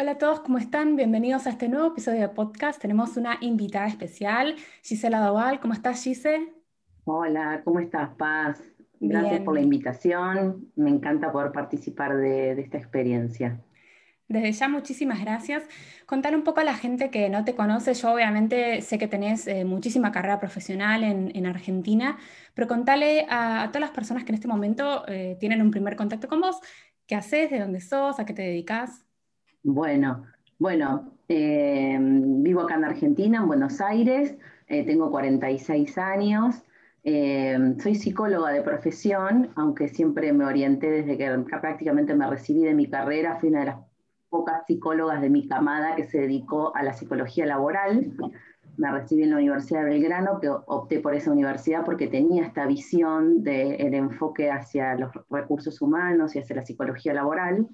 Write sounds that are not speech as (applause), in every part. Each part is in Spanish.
Hola a todos, ¿cómo están? Bienvenidos a este nuevo episodio de podcast. Tenemos una invitada especial, Gisela Doval. ¿Cómo estás, Gise? Hola, ¿cómo estás, Paz? Gracias por la invitación. Me encanta poder participar de, esta experiencia. Desde ya, muchísimas gracias. Contar un poco a la gente que no te conoce. Yo obviamente sé que tenés eh, muchísima carrera profesional en, Argentina, pero contale a, todas las personas que en este momento eh, tienen un primer contacto con vos, qué haces, de dónde sos, a qué te dedicas. Bueno, bueno, eh, vivo acá en Argentina, en Buenos Aires, eh, tengo 46 años, eh, soy psicóloga de profesión, aunque siempre me orienté desde que prácticamente me recibí de mi carrera, fui una de las pocas psicólogas de mi camada que se dedicó a la psicología laboral. Me recibí en la Universidad de Belgrano, que opté por esa universidad porque tenía esta visión del enfoque hacia los recursos humanos y hacia la psicología laboral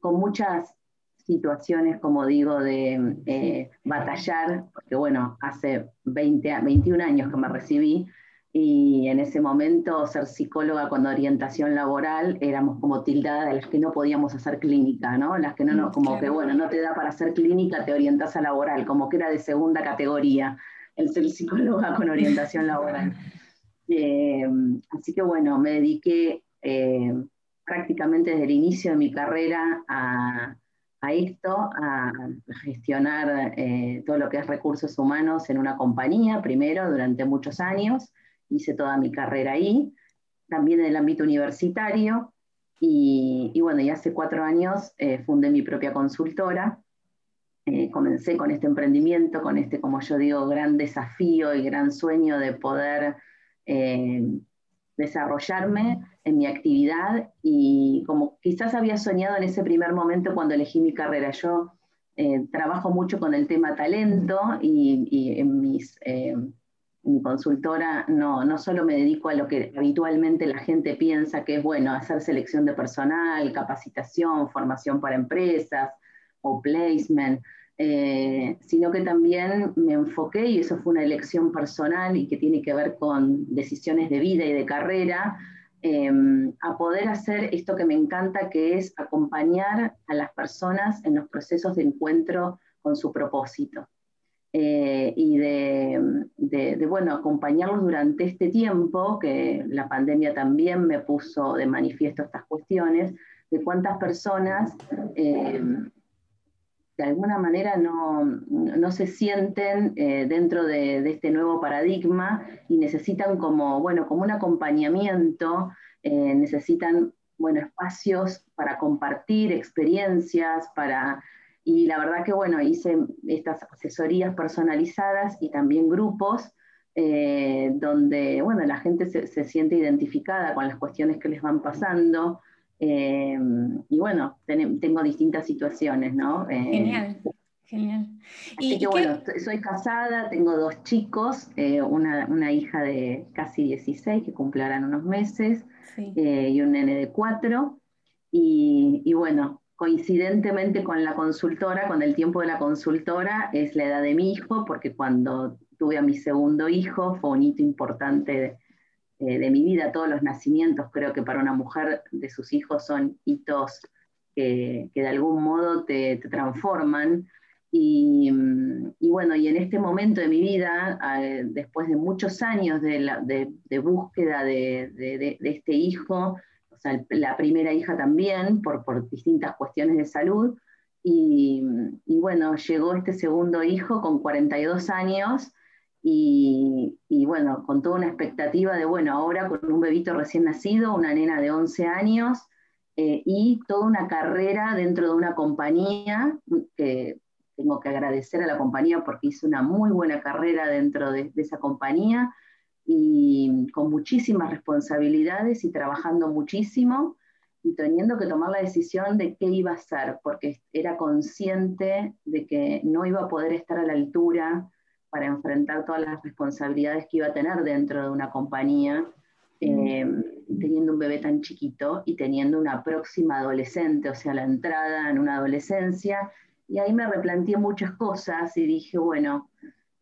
con muchas situaciones, como digo, de eh, batallar, porque bueno, hace 20, 21 años que me recibí y en ese momento ser psicóloga con orientación laboral éramos como tildadas de las que no podíamos hacer clínica, ¿no? Las que no, no mm, como que bueno, no te da para hacer clínica, te orientas a laboral, como que era de segunda categoría el ser psicóloga con orientación laboral. (laughs) Eh, así que bueno, me dediqué eh, prácticamente desde el inicio de mi carrera a, esto, a gestionar eh, todo lo que es recursos humanos en una compañía, primero durante muchos años, hice toda mi carrera ahí, también en el ámbito universitario, y, bueno, y hace cuatro años eh, fundé mi propia consultora, eh, comencé con este emprendimiento, con este, como yo digo, gran desafío y gran sueño de poder desarrollarme en mi actividad y como quizás había soñado en ese primer momento cuando elegí mi carrera. Yo eh, trabajo mucho con el tema talento y, en, mis, eh, mi consultora no, no solo me dedico a lo que habitualmente la gente piensa que es bueno, hacer selección de personal, capacitación, formación para empresas o placement, eh, sino que también me enfoqué, y eso fue una elección personal y que tiene que ver con decisiones de vida y de carrera, em, a poder hacer esto que me encanta, que es acompañar a las personas en los procesos de encuentro con su propósito. Eh, y de, bueno, acompañarlos durante este tiempo, que la pandemia también me puso de manifiesto estas cuestiones, de cuántas personas em, de alguna manera no, se sienten eh, dentro de, este nuevo paradigma y necesitan como, bueno, como un acompañamiento, eh, necesitan bueno, espacios para compartir experiencias, para, y la verdad que bueno, hice estas asesorías personalizadas y también grupos eh, donde bueno, la gente se, siente identificada con las cuestiones que les van pasando, Em, y bueno, tengo distintas situaciones, ¿no? Eh, genial, genial. y, bueno, soy casada, tengo dos chicos, eh, una, hija de casi 16 que cumplirán unos meses eh, y un nene de 4. Y, y, bueno, coincidentemente con la consultora, con el tiempo de la consultora, es la edad de mi hijo, porque cuando tuve a mi segundo hijo fue un hito importante eh, de mi vida, todos los nacimientos, creo que para una mujer de sus hijos son hitos que, de algún modo te, transforman. Y, bueno, y en este momento de mi vida, después de muchos años de, búsqueda de, este hijo, o sea, la primera hija también, por, por distintas cuestiones de salud, y, y, bueno, llegó este segundo hijo con 42 años, y, bueno, con toda una expectativa de, bueno, ahora con un bebito recién nacido, una nena de 11 años eh, y toda una carrera dentro de una compañía, que tengo que agradecer a la compañía porque hice una muy buena carrera dentro de, esa compañía y con muchísimas responsabilidades y trabajando muchísimo y teniendo que tomar la decisión de qué iba a hacer, porque era consciente de que no iba a poder estar a la altura para enfrentar todas las responsabilidades que iba a tener dentro de una compañía, eh, teniendo un bebé tan chiquito y teniendo una próxima adolescente, o sea, la entrada en una adolescencia. Y ahí me replanteé muchas cosas y dije, bueno,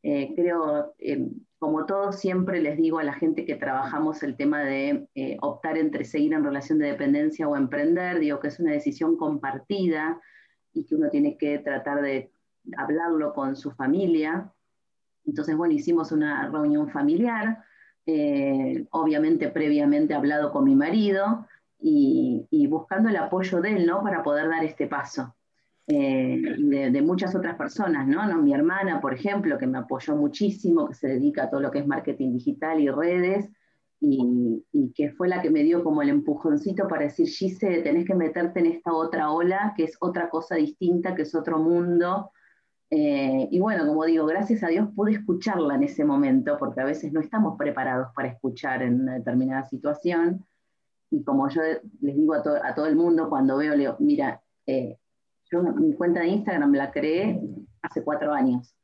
eh, creo, eh, como todo, siempre les digo a la gente que trabajamos el tema de eh, optar entre seguir en relación de dependencia o emprender, digo que es una decisión compartida y que uno tiene que tratar de hablarlo con su familia. Entonces, bueno, hicimos una reunión familiar, eh, obviamente previamente hablado con mi marido y, y, buscando el apoyo de él, ¿no? Para poder dar este paso. Eh, de, muchas otras personas, ¿no? Mi hermana, por ejemplo, que me apoyó muchísimo, que se dedica a todo lo que es marketing digital y redes, y, que fue la que me dio como el empujoncito para decir, Gise, tenés que meterte en esta otra ola, que es otra cosa distinta, que es otro mundo. Eh, y bueno, como digo, gracias a Dios pude escucharla en ese momento, porque a veces no estamos preparados para escuchar en una determinada situación. Y como yo les digo a, a todo el mundo cuando veo, le digo, mira, eh, yo mi cuenta de Instagram la creé hace cuatro años.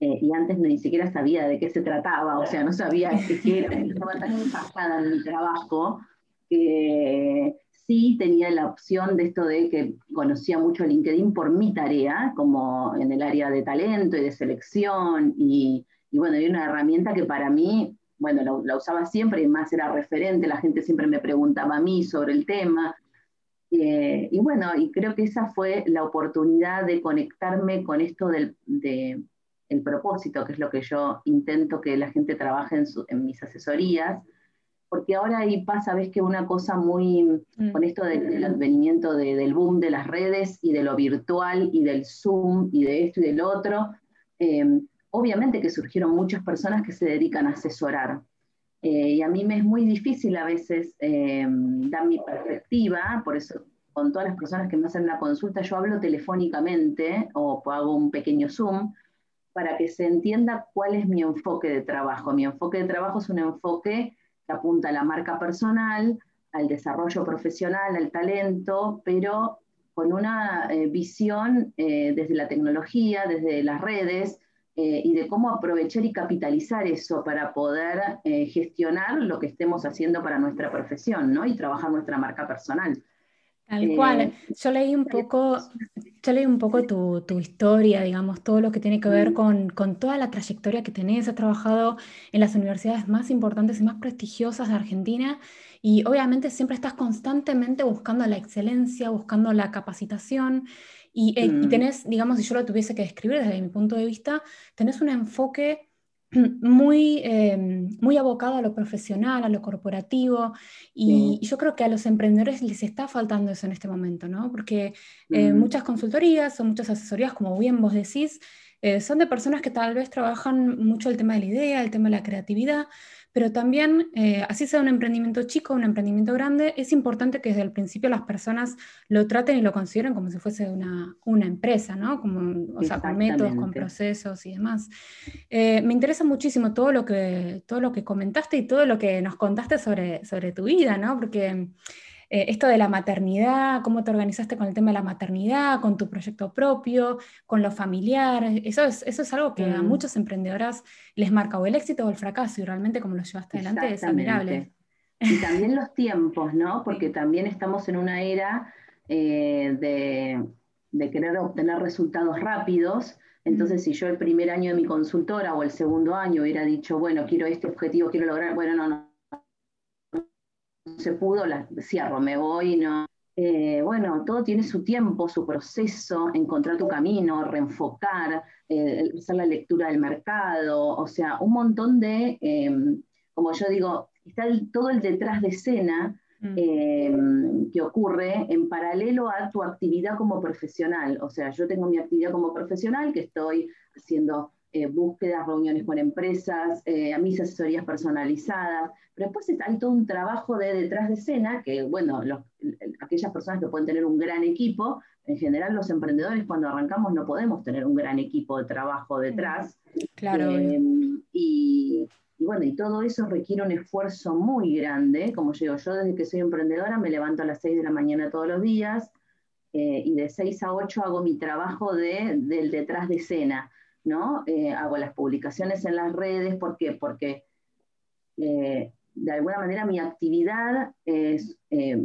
Eh, y antes ni siquiera sabía de qué se trataba, o sea, no sabía qué era, estaba tan enfocada en mi trabajo que sí tenía la opción de esto de que conocía mucho LinkedIn por mi tarea, como en el área de talento y de selección, y, y bueno, hay una herramienta que para mí, bueno, la, usaba siempre y más era referente, la gente siempre me preguntaba a mí sobre el tema, eh, y bueno, y creo que esa fue la oportunidad de conectarme con esto del de, el propósito, que es lo que yo intento que la gente trabaje en, en mis asesorías, porque ahora ahí pasa, ves que una cosa muy, mm. con esto del, advenimiento del boom de las redes y de lo virtual y del Zoom y de esto y del otro, eh, obviamente que surgieron muchas personas que se dedican a asesorar. Eh, y a mí me es muy difícil a veces eh, dar mi perspectiva, por eso con todas las personas que me hacen la consulta yo hablo telefónicamente o hago un pequeño Zoom para que se entienda cuál es mi enfoque de trabajo. Mi enfoque de trabajo es un enfoque que apunta a la marca personal, al desarrollo profesional, al talento, pero con una eh, visión desde la tecnología, desde las redes, eh, y de cómo aprovechar y capitalizar eso para poder eh, gestionar lo que estemos haciendo para nuestra profesión, ¿no? Y trabajar nuestra marca personal. Tal cual. Eh, yo leí un poco, yo leí un poco tu, tu, historia, digamos, todo lo que tiene que ver con, con, toda la trayectoria que tenés. Has trabajado en las universidades más importantes y más prestigiosas de Argentina y obviamente siempre estás constantemente buscando la excelencia, buscando la capacitación. Y, eh, mm. tenés, digamos, si yo lo tuviese que describir desde mi punto de vista, tenés un enfoque (clears throat) muy, em, muy abocado a lo profesional, a lo corporativo, y, yo creo que a los emprendedores les está faltando eso en este momento, ¿no? Porque eh, mm. muchas consultorías o muchas asesorías, como bien vos decís, eh, son de personas que tal vez trabajan mucho el tema de la idea, el tema de la creatividad, pero también, eh, así sea un emprendimiento chico, un emprendimiento grande, es importante que desde el principio las personas lo traten y lo consideren como si fuese una, una empresa, ¿no? Como, o sea, con métodos, con procesos y demás. Eh, me interesa muchísimo todo lo, que, todo lo que comentaste y todo lo que nos contaste sobre, sobre tu vida, ¿no? Porque eh, esto de la maternidad, cómo te organizaste con el tema de la maternidad, con tu proyecto propio, con lo familiar, eso es, eso es algo que a mm. muchas emprendedoras les marca o el éxito o el fracaso y realmente como lo llevaste adelante es admirable. Y también los tiempos, ¿no? (laughs) Porque también estamos en una era eh, de, de, querer obtener resultados rápidos. Entonces, mm. si yo el primer año de mi consultora o el segundo año hubiera dicho, bueno, quiero este objetivo, quiero lograr, bueno, no, no, se pudo, la cierro, me voy, no. Eh, bueno, todo tiene su tiempo, su proceso, encontrar tu camino, reenfocar, eh, hacer la lectura del mercado, o sea, un montón de, em, como yo digo, está todo el detrás de escena mm. em, que ocurre en paralelo a tu actividad como profesional. O sea, yo tengo mi actividad como profesional que estoy haciendo eh, búsquedas, reuniones con empresas, eh, a mis asesorías personalizadas, pero después hay todo un trabajo de detrás de escena que, bueno, aquellas personas que pueden tener un gran equipo, en general los emprendedores cuando arrancamos no podemos tener un gran equipo de trabajo detrás. Claro. Eh, y, bueno, y todo eso requiere un esfuerzo muy grande. Como yo digo, yo desde que soy emprendedora me levanto a las 6 de la mañana todos los días y de 6 a 8 hago mi trabajo de, del detrás de escena ¿no? Eh, hago las publicaciones en las redes, ¿por qué? Porque eh, de alguna manera mi actividad es, eh,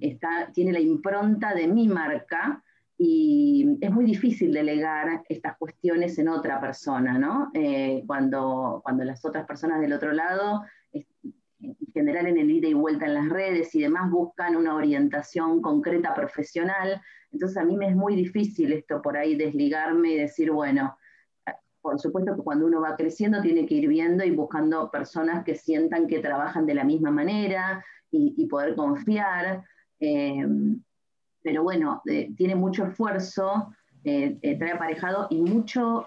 está, tiene la impronta de mi marca y es muy difícil delegar estas cuestiones en otra persona, ¿no? Cuando, cuando las otras personas del otro lado, en general en el ida y vuelta en las redes y demás, buscan una orientación concreta profesional. Entonces a mí me es muy difícil esto por ahí desligarme y decir, bueno, por supuesto que cuando uno va creciendo tiene que ir viendo y buscando personas que sientan que trabajan de la misma manera y, poder confiar. Eh, pero bueno, eh, tiene mucho esfuerzo, eh, trae aparejado y mucho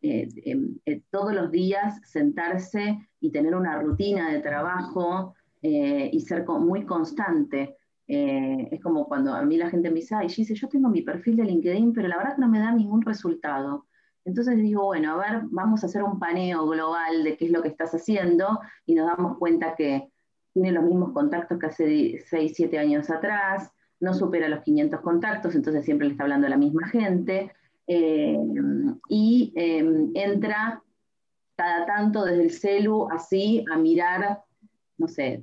em, em, todos los días sentarse y tener una rutina de trabajo y ser muy constante. es como cuando a mí la gente me dice, ay, yo tengo mi perfil de LinkedIn, pero la verdad que no me da ningún resultado. Entonces digo, bueno, a ver, vamos a hacer un paneo global de qué es lo que estás haciendo y nos damos cuenta que tiene los mismos contactos que hace 6, 7 años atrás, no supera los 500 contactos, entonces siempre le está hablando a la misma gente, eh, y em, entra cada tanto desde el celu así a mirar, no sé,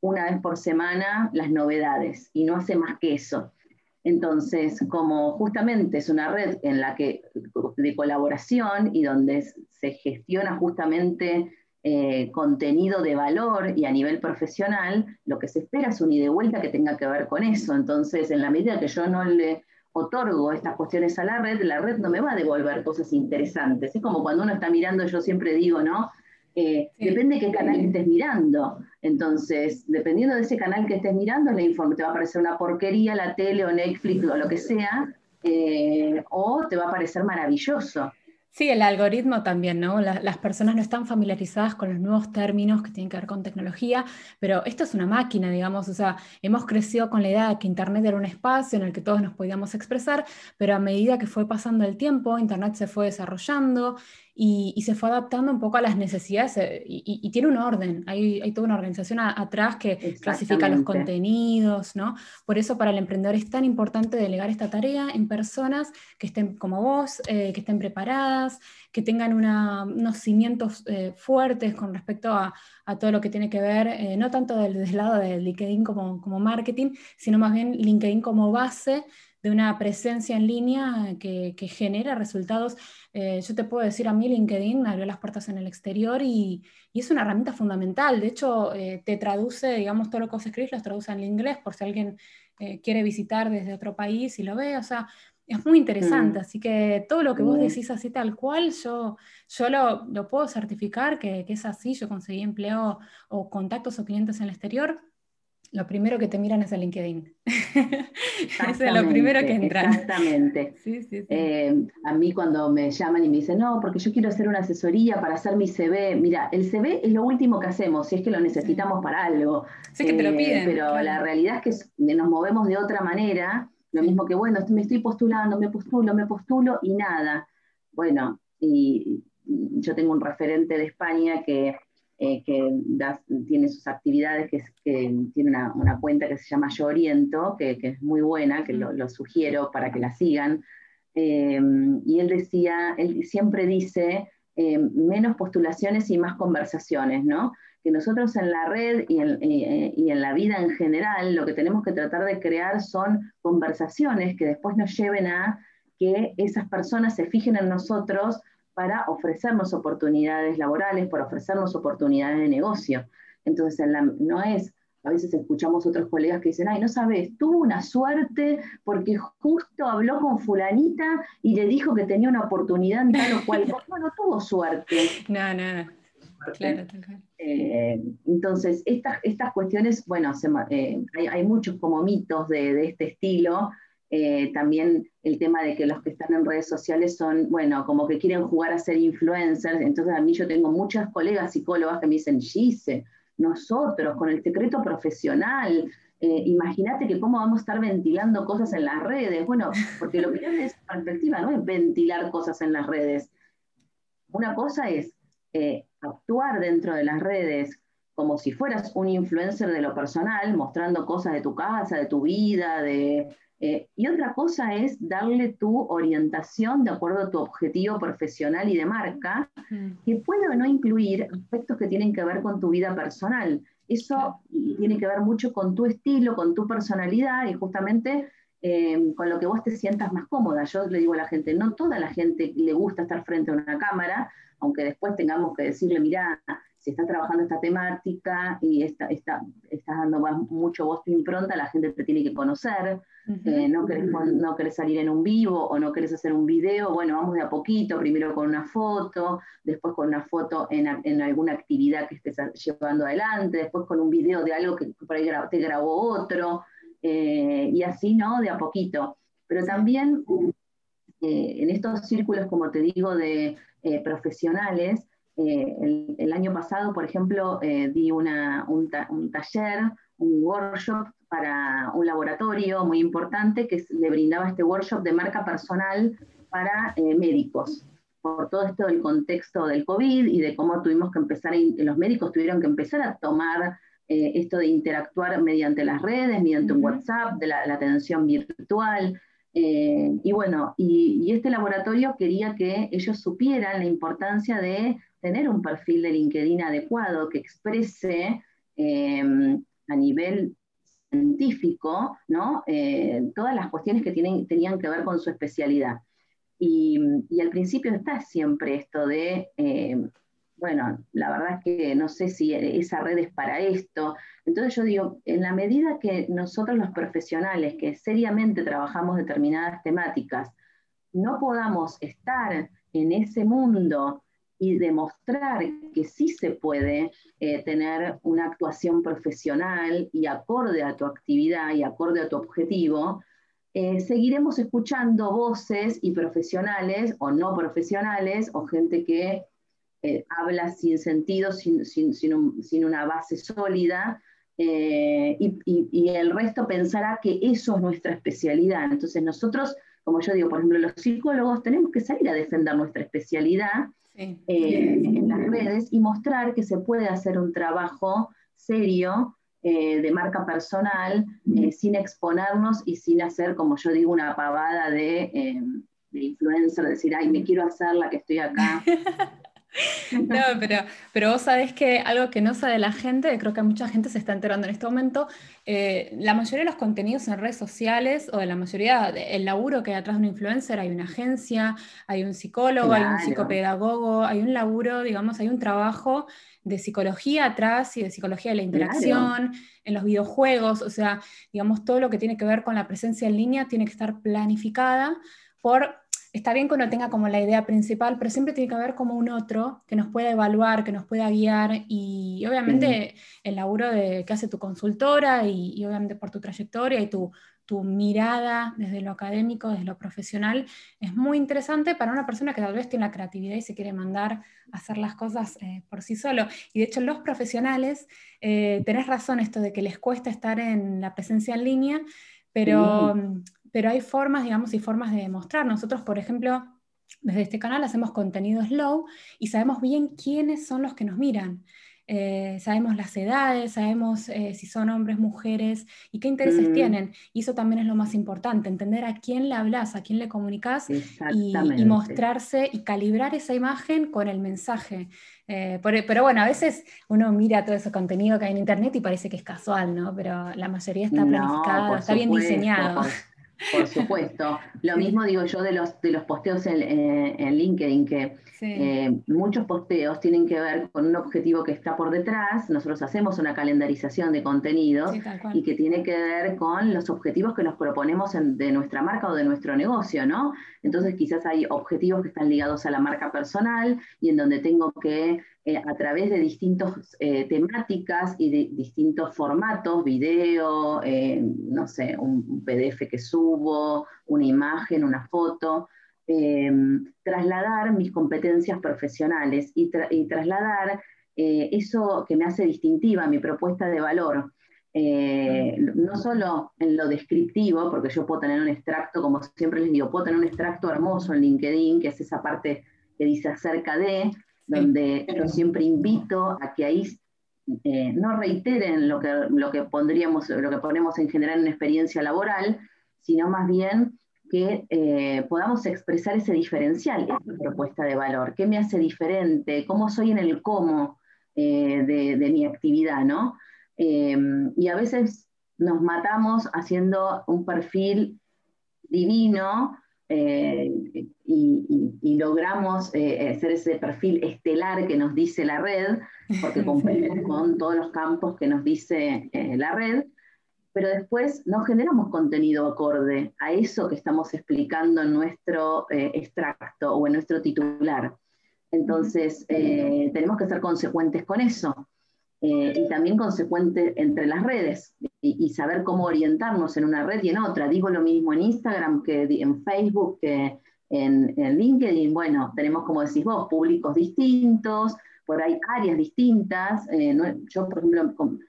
una vez por semana las novedades, y no hace más que eso. Entonces, como justamente es una red en la que, de colaboración y donde se gestiona justamente eh, contenido de valor y a nivel profesional, lo que se espera es un ida y vuelta que tenga que ver con eso. Entonces, en la medida que yo no le otorgo estas cuestiones a la red, la red no me va a devolver cosas interesantes. Es como cuando uno está mirando, yo siempre digo, ¿no? Eh, depende de qué canal estés mirando. Entonces, dependiendo de ese canal que estés mirando, la te va a parecer una porquería, la tele o Netflix o lo que sea, eh, o te va a parecer maravilloso. Sí, el algoritmo también, ¿no? las personas no están familiarizadas con los nuevos términos que tienen que ver con tecnología, pero esto es una máquina, digamos, o sea, hemos crecido con la idea de que Internet era un espacio en el que todos nos podíamos expresar, pero a medida que fue pasando el tiempo, Internet se fue desarrollando y, se fue adaptando un poco a las necesidades eh, y, tiene un orden, hay, hay toda una organización atrás que clasifica los contenidos, ¿no? Por eso para el emprendedor es tan importante delegar esta tarea en personas que estén como vos, eh, que estén preparadas, que tengan unos cimientos eh, fuertes con respecto a, a, todo lo que tiene que ver, no tanto del, del, lado de LinkedIn como, como marketing, sino más bien LinkedIn como base de una presencia en línea que, genera resultados. Eh, yo te puedo decir, a mí LinkedIn me abrió las puertas en el exterior y, es una herramienta fundamental. De hecho, eh, te traduce, digamos, todo lo que vos escribís, lo traduce en inglés por si alguien eh, quiere visitar desde otro país y lo ve. O sea, es muy interesante. Mm. Así que todo lo que vos decís así tal cual, yo, yo lo, puedo certificar que, que es así. Yo conseguí empleo o contactos o clientes en el exterior lo primero que te miran es el LinkedIn. (laughs) es lo primero que entran. Exactamente. (laughs) Eh, a mí cuando me llaman y me dicen, no, porque yo quiero hacer una asesoría para hacer mi CV. Mira, el CV es lo último que hacemos, si es que lo necesitamos para algo. Sí, que te lo eh, piden. Pero la realidad es que nos movemos de otra manera. Lo mismo que, bueno, me estoy postulando, me postulo, me postulo y nada. Bueno, y yo tengo un referente de España que eh, que tiene sus actividades, que, tiene una, cuenta que se llama Yo Oriento, que, es muy buena, que lo, sugiero para que la sigan. Eh, y él decía, él siempre dice, eh, menos postulaciones y más conversaciones, ¿no? Que nosotros en la red y en, y en la vida en general lo que tenemos que tratar de crear son conversaciones que después nos lleven a que esas personas se fijen en nosotros para ofrecernos oportunidades laborales, para ofrecernos oportunidades de negocio. Entonces, no es, a veces escuchamos otros colegas que dicen, ay, no sabes, tuvo una suerte porque justo habló con fulanita y le dijo que tenía una oportunidad en tal o cual. (laughs) Bueno, tuvo suerte. No, no, Claro, eh, entonces, estas, estas cuestiones, bueno, eh, hay, muchos como mitos de, de este estilo, eh, también el tema de que los que están en redes sociales son, bueno, como que quieren jugar a ser influencers. Entonces a mí yo tengo muchas colegas psicólogas que me dicen, Gise, nosotros con el secreto profesional, eh, imagínate que cómo vamos a estar ventilando cosas en las redes. Bueno, porque lo que es perspectiva no es ventilar cosas en las redes. Una cosa es eh, actuar dentro de las redes como si fueras un influencer de lo personal, mostrando cosas de tu casa, de tu vida, de, eh, y otra cosa es darle tu orientación de acuerdo a tu objetivo profesional y de marca, que puede o no incluir aspectos que tienen que ver con tu vida personal. Eso tiene que ver mucho con tu estilo, con tu personalidad y justamente eh, con lo que vos te sientas más cómoda. Yo le digo a la gente, no toda la gente le gusta estar frente a una cámara, aunque después tengamos que decirle, mira, si estás trabajando esta temática y está, está, estás dando mucho voz tu impronta, la gente te tiene que conocer, eh, no, querés, no querés salir en un vivo o no querés hacer un video, bueno, vamos de a poquito, primero con una foto, después con una foto en, en alguna actividad que estés llevando adelante, después con un video de algo que por ahí te grabó otro, eh, y así, ¿no? De a poquito. Pero también eh, en estos círculos, como te digo, de profesionales, eh, el, año pasado, por ejemplo, eh, di un, taller, un workshop para un laboratorio muy importante que le brindaba este workshop de marca personal para eh, médicos. Por todo esto del contexto del COVID y de cómo tuvimos que empezar, los médicos tuvieron que empezar a tomar esto de interactuar mediante las redes, mediante un WhatsApp, de la, atención virtual, y bueno, y, este laboratorio quería que ellos supieran la importancia de tener un perfil de LinkedIn adecuado que exprese em, a nivel científico. Eh, todas las cuestiones que tienen, tenían que ver con su especialidad. Y, al principio está siempre esto de, em, bueno, la verdad es que no sé si esa red es para esto. Entonces yo digo, en la medida que nosotros los profesionales que seriamente trabajamos determinadas temáticas, no podamos estar en ese mundo y demostrar que sí se puede eh, tener una actuación profesional y acorde a tu actividad y acorde a tu objetivo, eh, seguiremos escuchando voces y profesionales o no profesionales o gente que eh, habla sin sentido, sin, sin, una base sólida, y, y el resto pensará que eso es nuestra especialidad. Entonces nosotros, como yo digo, por ejemplo, los psicólogos tenemos que salir a defender nuestra especialidad eh, en las redes y mostrar que se puede hacer un trabajo serio eh, de marca personal eh, sin exponernos y sin hacer, como yo digo, una pavada de, de influencer, decir, ay, me quiero hacer la que estoy acá. (laughs) (laughs) No, pero, pero vos sabés que algo que no sabe la gente, creo que mucha gente se está enterando en este momento, eh, la mayoría de los contenidos en redes sociales o de la mayoría del laburo que hay atrás de un influencer, hay una agencia, hay un psicólogo, hay un psicopedagogo, hay un laburo, digamos, hay un trabajo de psicología atrás y de psicología de la interacción, en los videojuegos, o sea, digamos, todo lo que tiene que ver con la presencia en línea tiene que estar planificada por está bien que uno tenga como la idea principal, pero siempre tiene que haber como un otro que nos pueda evaluar, que nos pueda guiar y, obviamente el laburo de, que hace tu consultora y, obviamente por tu trayectoria y tu, tu, mirada desde lo académico, desde lo profesional, es muy interesante para una persona que tal vez tiene la creatividad y se quiere mandar a hacer las cosas eh, por sí solo. Y de hecho los profesionales, eh, tenés razón esto de que les cuesta estar en la presencia en línea, pero pero hay formas, digamos, y formas de demostrar. Nosotros, por ejemplo, desde este canal hacemos contenido slow y sabemos bien quiénes son los que nos miran. Eh, sabemos las edades, sabemos eh, si son hombres, mujeres y qué intereses mm. tienen. Y eso también es lo más importante, entender a quién le hablas, a quién le comunicas y, mostrarse y calibrar esa imagen con el mensaje. Eh, pero bueno, a veces uno mira todo ese contenido que hay en internet y parece que es casual, ¿no? Pero la mayoría está planificado, está bien diseñado. Por supuesto. Lo mismo digo yo de los, de los posteos en, eh, LinkedIn, que eh, muchos posteos tienen que ver con un objetivo que está por detrás. Nosotros hacemos una calendarización de contenido y que tiene que ver con los objetivos que nos proponemos de nuestra marca o de nuestro negocio, ¿no? Entonces quizás hay objetivos que están ligados a la marca personal y en donde tengo que eh, a través de distintas eh, temáticas y de distintos formatos, video, eh, no sé, un, PDF que subo, una imagen, una foto, trasladar mis competencias profesionales y, trasladar eso que me hace distintiva, mi propuesta de valor. no solo en lo descriptivo, porque yo puedo tener un extracto, como siempre les digo, puedo tener un extracto hermoso en LinkedIn, que es esa parte que dice acerca de, donde yo siempre invito a que ahí eh, no reiteren lo que, lo que pondríamos, lo que ponemos en general en experiencia laboral, sino más bien que eh, podamos expresar ese diferencial, esa propuesta de valor, qué me hace diferente, cómo soy en el cómo eh, de, de, mi actividad, ¿no? y a veces nos matamos haciendo un perfil divino eh, y, logramos eh, hacer ese perfil estelar que nos dice la red, porque (laughs) cumplimos con todos los campos que nos dice eh, la red, pero después no generamos contenido acorde a eso que estamos explicando en nuestro extracto o en nuestro titular. Entonces, tenemos que ser consecuentes con eso. Y también consecuentes entre las redes y, saber cómo orientarnos en una red y en otra. Digo lo mismo en Instagram que en Facebook, que en, LinkedIn. Bueno, tenemos, como decís vos, públicos distintos, por ahí áreas distintas. Eh, yo, por ejemplo, con,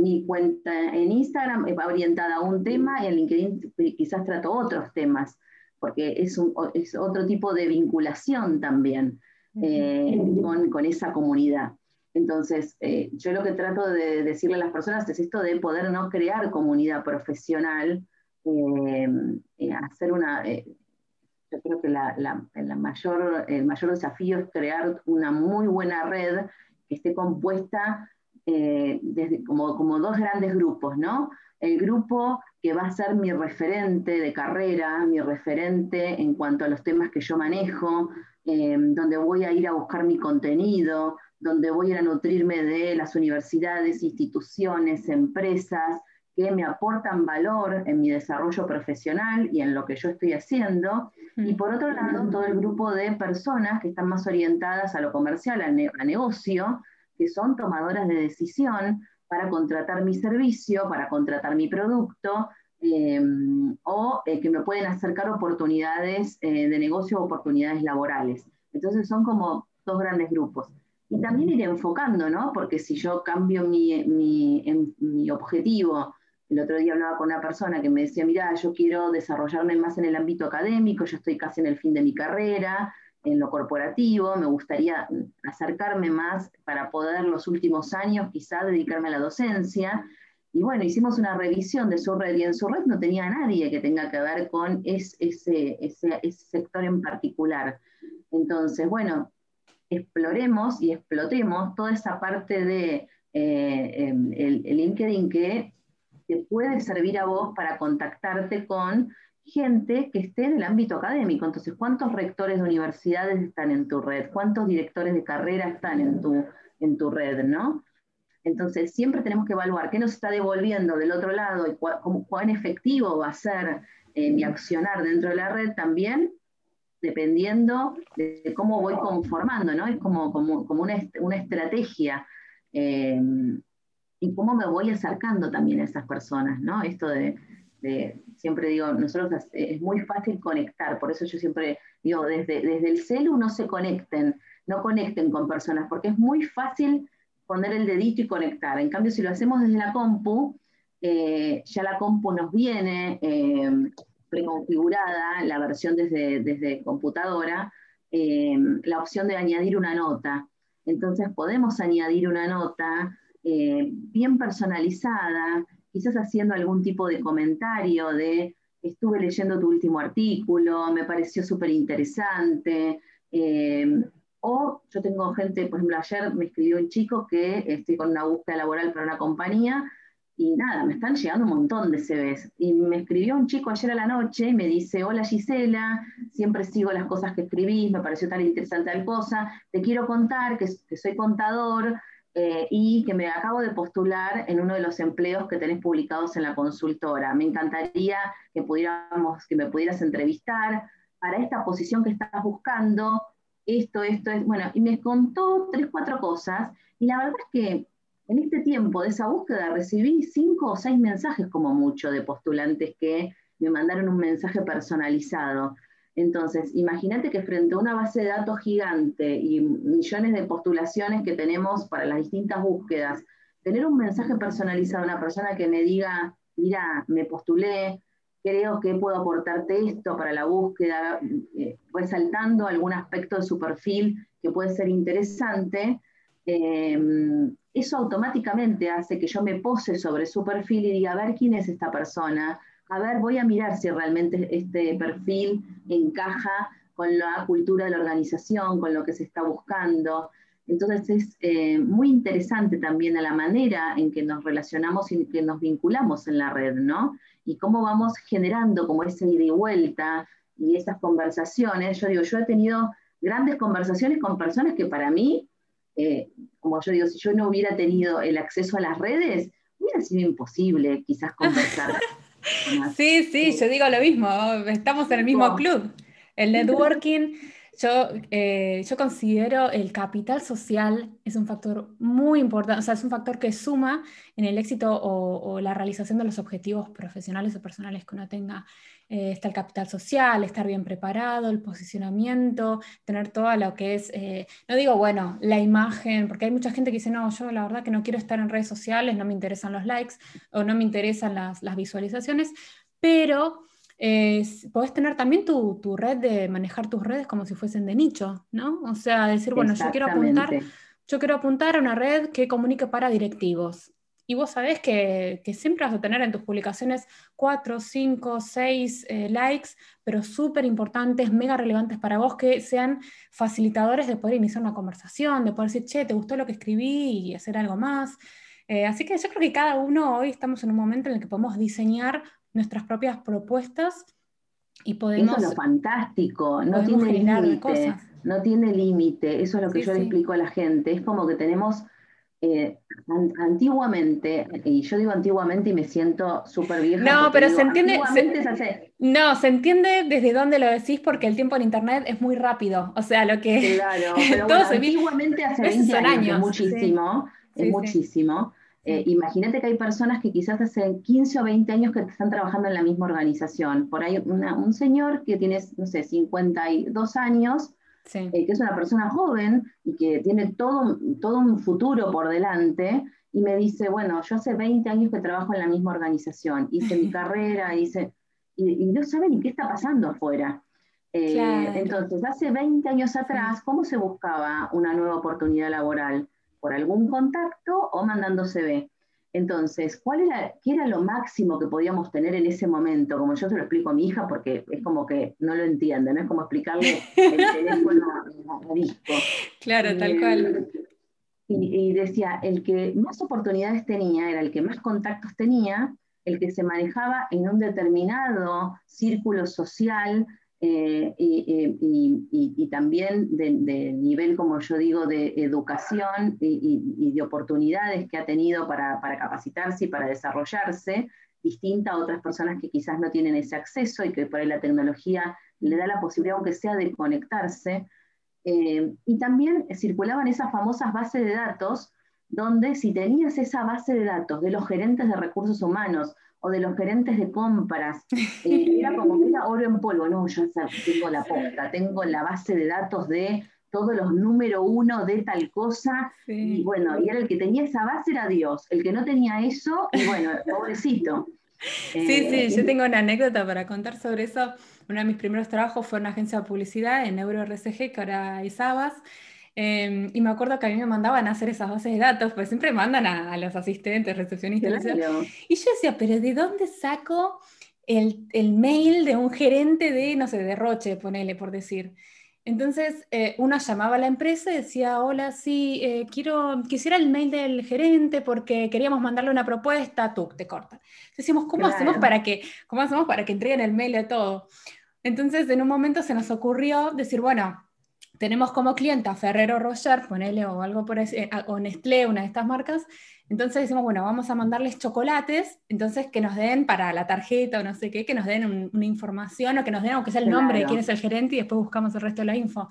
mi cuenta en Instagram va orientada a un tema y en LinkedIn quizás trato otros temas, porque es, es otro tipo de vinculación también eh, con, con esa comunidad. Entonces, eh, yo lo que trato de decirle a las personas es esto de poder no crear comunidad profesional, eh, eh, hacer una... yo creo que la, mayor, el mayor desafío es crear una muy buena red que esté compuesta desde, como, como dos grandes grupos, ¿no? El grupo que va a ser mi referente de carrera, mi referente en cuanto a los temas que yo manejo, donde voy a ir a buscar mi contenido, donde voy a nutrirme de las universidades, instituciones, empresas que me aportan valor en mi desarrollo profesional y en lo que yo estoy haciendo. Y por otro lado, todo el grupo de personas que están más orientadas a lo comercial, a, negocio, que son tomadoras de decisión para contratar mi servicio, para contratar mi producto, em, o eh, que me pueden acercar oportunidades eh, de negocio o oportunidades laborales. Entonces son como dos grandes grupos. Y también ir enfocando, ¿no? Porque si yo cambio mi, mi, objetivo, el otro día hablaba con una persona que me decía, mira, yo quiero desarrollarme más en el ámbito académico, yo estoy casi en el fin de mi carrera, en lo corporativo, me gustaría acercarme más para poder los últimos años quizá dedicarme a la docencia. Y bueno, hicimos una revisión de su red y en su red no tenía nadie que tenga que ver con ese, ese, ese sector en particular. Entonces, bueno, exploremos y explotemos toda esa parte de eh, em, el, LinkedIn que te puede servir a vos para contactarte con gente que esté en el ámbito académico. Entonces, ¿cuántos rectores de universidades están en tu red? ¿Cuántos directores de carrera están en tu, en tu red? ¿no? Entonces, siempre tenemos que evaluar qué nos está devolviendo del otro lado y cuán efectivo va a ser eh, mi accionar dentro de la red también dependiendo de cómo voy conformando, ¿no? Es como, como, como una, una, estrategia. Eh, y cómo me voy acercando también a esas personas, ¿no? Esto de, siempre digo, nosotros es, muy fácil conectar, por eso yo siempre digo, desde, desde el celu no se conecten, no conecten con personas, porque es muy fácil poner el dedito y conectar. En cambio, si lo hacemos desde la compu, eh, ya la compu nos viene, eh, preconfigurada, la versión desde, desde computadora, eh, la opción de añadir una nota. Entonces podemos añadir una nota eh, bien personalizada, quizás haciendo algún tipo de comentario de estuve leyendo tu último artículo, me pareció súper interesante. Eh, o yo tengo gente, por ejemplo, ayer me escribió un chico que estoy con una búsqueda laboral para una compañía y nada, me están llegando un montón de CVs. Y me escribió un chico ayer a la noche y me dice, hola Gisela, siempre sigo las cosas que escribís, me pareció tan interesante tal cosa, te quiero contar que, soy contador eh, y que me acabo de postular en uno de los empleos que tenés publicados en la consultora. Me encantaría que, pudiéramos, que me pudieras entrevistar para esta posición que estás buscando, esto, esto, es, bueno, y me contó tres, cuatro cosas, y la verdad es que en este tiempo de esa búsqueda recibí cinco o seis mensajes como mucho de postulantes que me mandaron un mensaje personalizado. Entonces, imagínate que frente a una base de datos gigante y millones de postulaciones que tenemos para las distintas búsquedas, tener un mensaje personalizado a una persona que me diga, mira, me postulé, creo que puedo aportarte esto para la búsqueda, eh, resaltando algún aspecto de su perfil que puede ser interesante, eh, eso automáticamente hace que yo me pose sobre su perfil y diga, a ver quién es esta persona, a ver, voy a mirar si realmente este perfil encaja con la cultura de la organización, con lo que se está buscando. Entonces es eh, muy interesante también a la manera en que nos relacionamos y que nos vinculamos en la red, ¿no? Y cómo vamos generando como ese ida y vuelta y esas conversaciones. Yo digo, yo he tenido grandes conversaciones con personas que para mí, eh, como yo digo, si yo no hubiera tenido el acceso a las redes, hubiera sido imposible quizás conversar. (laughs) sí, sí, yo digo lo mismo, estamos en el mismo club. El networking yo, eh, yo considero el capital social es un factor muy importante, o sea, es un factor que suma en el éxito o, la realización de los objetivos profesionales o personales que uno tenga. Eh, está el capital social, estar bien preparado, el posicionamiento, tener todo lo que es, eh, no digo, bueno, la imagen, porque hay mucha gente que dice, no, yo la verdad que no quiero estar en redes sociales, no me interesan los likes o no me interesan las, las visualizaciones, pero eh, podés tener también tu, red de manejar tus redes como si fuesen de nicho, ¿no? O sea, decir, bueno, yo quiero apuntar, yo quiero apuntar a una red que comunique para directivos. Y vos sabés que, siempre vas a tener en tus publicaciones 4, 5, 6 likes, pero súper importantes, mega relevantes para vos, que sean facilitadores de poder iniciar una conversación, de poder decir, che, ¿te gustó lo que escribí? y hacer algo más. Eh, así que yo creo que cada uno hoy estamos en un momento en el que podemos diseñar nuestras propias propuestas y podemos... Eso es lo fantástico, no tiene límite, no tiene límite, eso es lo que yo le explico a la gente, es como que tenemos... Eh, antiguamente, y yo digo antiguamente y me siento súper vieja. No, pero se entiende. No, se entiende desde dónde lo decís porque el tiempo en internet es muy rápido. O sea, lo que. Claro, (laughs) pero antiguamente hace (laughs) 20 años, muchísimo, es muchísimo. Eh, imagínate que hay personas que quizás hace 15 o 20 años que están trabajando en la misma organización. Por ahí un señor que tiene, no sé, 52 años, eh, que es una persona joven y que tiene todo, todo un futuro por delante, y me dice, bueno, yo hace 20 años que trabajo en la misma organización, hice mi (laughs) carrera, hice, y, no sabe ni qué está pasando afuera. Eh, entonces, hace 20 años atrás, ¿cómo se buscaba una nueva oportunidad laboral? Por algún contacto o mandando CV. Entonces, ¿cuál era, ¿qué era lo máximo que podíamos tener en ese momento? Como yo se lo explico a mi hija porque es como que no lo entiende, no es como explicarle el (laughs) teléfono a disco. Claro, tal cual. Y, y, decía, el que más oportunidades tenía era el que más contactos tenía, el que se manejaba en un determinado círculo social, eh, y, también de, nivel, como yo digo, de educación y, de oportunidades que ha tenido para, capacitarse y para desarrollarse, distinta a otras personas que quizás no tienen ese acceso y que por ahí la tecnología le da la posibilidad, aunque sea, de conectarse. Eh, y también circulaban esas famosas bases de datos donde si tenías esa base de datos de los gerentes de recursos humanos o de los gerentes de compras. Eh, era como que era oro en polvo, no, yo tengo la posta, tengo la base de datos de todos los número uno de tal cosa, y bueno, y era el que tenía esa base era Dios, el que no tenía eso, y bueno, (laughs) pobrecito. Sí, sí, eh, yo tengo una anécdota para contar sobre eso. Uno de mis primeros trabajos fue en una agencia de publicidad en EuroRCG, que ahora es Abas, Em, y me acuerdo que a mí me mandaban a hacer esas bases de datos, pues siempre mandan a, los asistentes, recepcionistas. Y yo decía, pero ¿de dónde saco el, el, mail de un gerente de, no sé, de Roche, ponele por decir? Entonces eh, uno llamaba a la empresa y decía, hola, sí, eh, quiero, quisiera el mail del gerente porque queríamos mandarle una propuesta, tú, te cortan. Decimos, ¿cómo, hacemos para que, ¿cómo hacemos para que entreguen el mail de todo? Entonces en un momento se nos ocurrió decir, bueno, tenemos como clienta Ferrero Rocher, ponele o algo por ese, eh, o Nestlé, una de estas marcas, entonces decimos, bueno, vamos a mandarles chocolates, entonces que nos den para la tarjeta o no sé qué, que nos den una información o que nos den, aunque sea el nombre de quién es el gerente y después buscamos el resto de la info.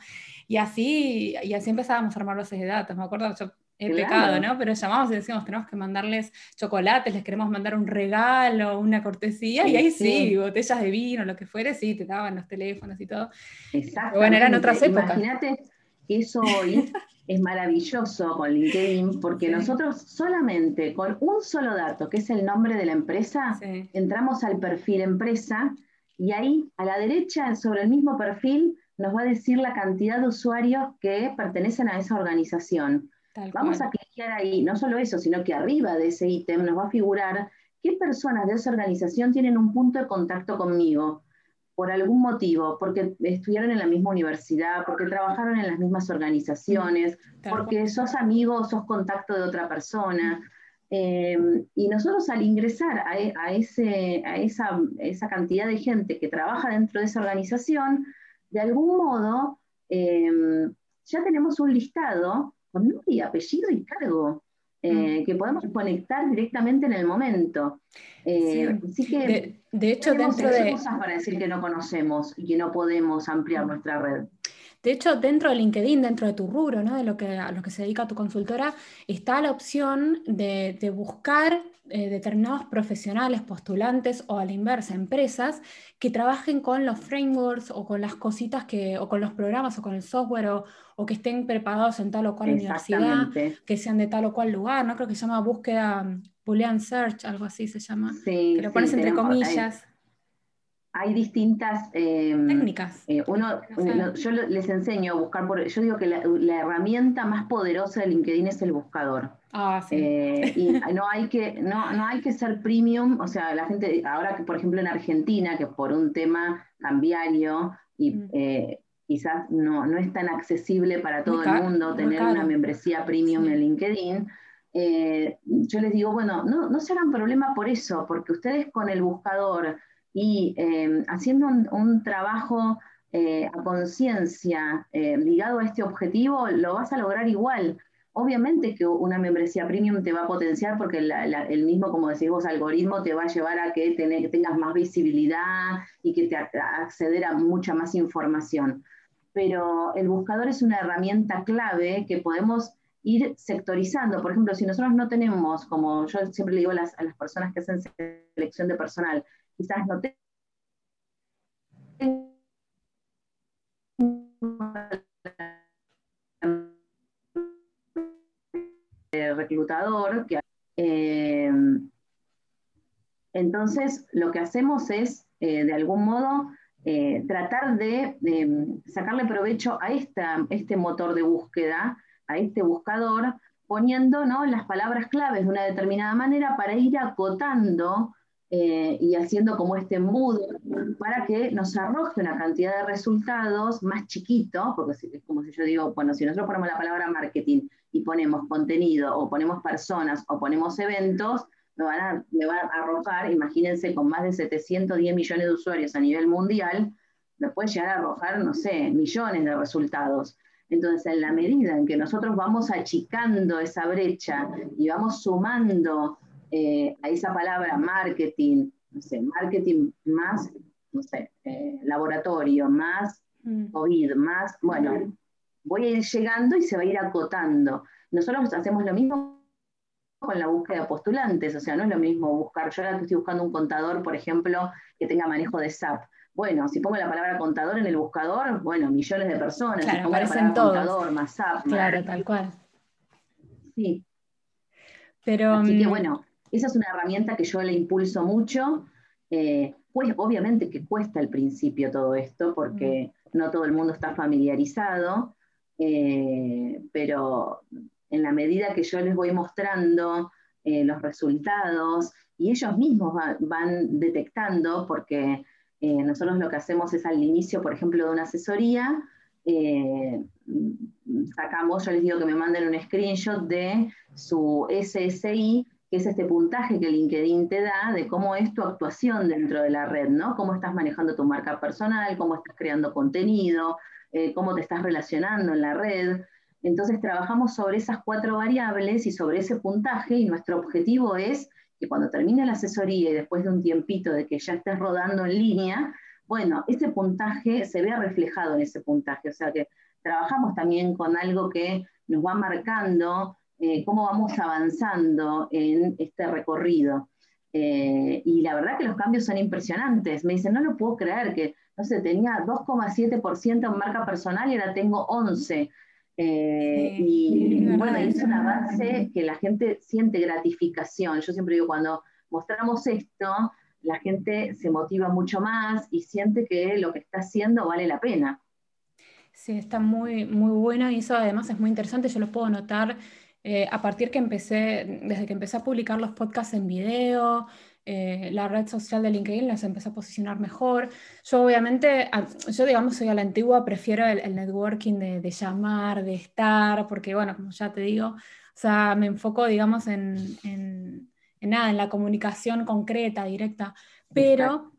Y así, y así empezábamos a armar bases de datos. Me acuerdo, yo he pecado, ¿no? Pero llamamos y decimos, tenemos que mandarles chocolates, les queremos mandar un regalo, una cortesía, y ahí sí, botellas de vino, lo que fuere, sí, te daban los teléfonos y todo. Exacto. Bueno, eran otras épocas. Imagínate que eso hoy es maravilloso con LinkedIn, porque nosotros solamente con un solo dato, que es el nombre de la empresa, entramos al perfil empresa, y ahí a la derecha, sobre el mismo perfil, nos va a decir la cantidad de usuarios que pertenecen a esa organización. Vamos a clicar ahí, no solo eso, sino que arriba de ese ítem nos va a figurar qué personas de esa organización tienen un punto de contacto conmigo. por algún motivo, porque estudiaron en la misma universidad, porque trabajaron en las mismas organizaciones, porque sos amigo, sos contacto de otra persona. Em, y nosotros al ingresar a, e, ese, a esa, esa, cantidad de gente que trabaja dentro de esa organización, de algún modo em, ya tenemos un listado con nombre y apellido y cargo. Eh, mm. que podemos conectar directamente en el momento. Eh, así que de, hecho dentro de cosas para decir que no conocemos y que no podemos ampliar nuestra red. De hecho, dentro de LinkedIn, dentro de tu rubro, ¿no? de lo que, a lo que se dedica tu consultora, está la opción de, de buscar eh, determinados profesionales, postulantes o a la inversa, empresas que trabajen con los frameworks o con las cositas que, o con los programas o con el software o, que estén preparados en tal o cual universidad, que sean de tal o cual lugar, ¿no? Creo que se llama búsqueda mm, Boolean Search, algo así se llama. que lo pones entre comillas hay distintas em, técnicas. Eh, uno, yo les enseño a buscar por. Yo digo que la, herramienta más poderosa de LinkedIn es el buscador. Ah, sí. Eh, y (laughs) no hay que, no, no hay que ser premium, o sea, la gente, ahora que por ejemplo en Argentina, que por un tema cambiario y mm. eh, quizás no, no es tan accesible para todo el mundo tener una membresía premium en LinkedIn. yo les digo, bueno, no, no se hagan problema por eso, porque ustedes con el buscador y em, haciendo un, trabajo eh, a conciencia eh, ligado a este objetivo, lo vas a lograr igual. Obviamente que una membresía premium te va a potenciar porque el mismo, como decís vos, algoritmo te va a llevar a que, tengas más visibilidad y que te acceder a mucha más información. Pero el buscador es una herramienta clave que podemos ir sectorizando. Por ejemplo, si nosotros no tenemos, como yo siempre le digo a las, a las personas que hacen selección de personal, quizás no reclutador que eh, entonces lo que hacemos es eh, de algún modo eh, tratar de, sacarle provecho a esta, este motor de búsqueda, a este buscador, poniendo ¿no? las palabras claves de una determinada manera para ir acotando eh, y haciendo como este embudo para que nos arroje una cantidad de resultados más chiquitos, porque es como si yo digo, bueno, si nosotros ponemos la palabra marketing y ponemos contenido o ponemos personas o ponemos eventos, me van a, me van a arrojar, imagínense, con más de 710 millones de usuarios a nivel mundial, me puede llegar a arrojar, no sé, millones de resultados. Entonces, en la medida en que nosotros vamos achicando esa brecha y vamos sumando eh, a esa palabra marketing, no sé, marketing más, no sé, eh, laboratorio, más mm. COVID, más, bueno, voy a ir llegando y se va a ir acotando. Nosotros hacemos lo mismo con la búsqueda de postulantes, o sea, no es lo mismo buscar, yo ahora estoy buscando un contador, por ejemplo, que tenga manejo de SAP. Bueno, si pongo la palabra contador en el buscador, bueno, millones de personas. Claro, si pongo la todos. contador más SAP. Claro, tal cual. Sí. Pero, Así que mm, bueno, esa es una herramienta que yo le impulso mucho. Eh, pues obviamente que cuesta al principio todo esto, porque no todo el mundo está familiarizado, eh, pero en la medida que yo les voy mostrando eh, los resultados y ellos mismos van detectando, porque nosotros lo que hacemos es al inicio, por ejemplo, de una asesoría, sacamos, yo les digo que me manden un screenshot de su SSI que es este puntaje que LinkedIn te da de cómo es tu actuación dentro de la red, ¿no? Cómo estás manejando tu marca personal, cómo estás creando contenido, eh, cómo te estás relacionando en la red. Entonces trabajamos sobre esas cuatro variables y sobre ese puntaje y nuestro objetivo es que cuando termine la asesoría y después de un tiempito de que ya estés rodando en línea, bueno, ese puntaje se vea reflejado en ese puntaje. O sea que trabajamos también con algo que nos va marcando eh, cómo vamos avanzando en este recorrido. Eh, y la verdad que los cambios son impresionantes. Me dicen, no lo puedo creer que, no sé, tenía 2,7% en marca personal y ahora tengo 11%. Eh, y bueno, es un avance que la gente siente gratificación. Yo siempre digo, cuando mostramos esto, la gente se motiva mucho más y siente que lo que está haciendo vale la pena. Sí, está muy, muy bueno y eso además es muy interesante. Yo lo puedo notar eh, a partir que empecé, desde que empecé a publicar los podcasts en video, eh, la red social de LinkedIn las empezó a posicionar mejor. Yo obviamente, yo digamos soy a la antigua, prefiero el, networking de, llamar, de estar, porque bueno, como ya te digo, o sea, me enfoco digamos en, en, nada, en la comunicación concreta, directa, pero...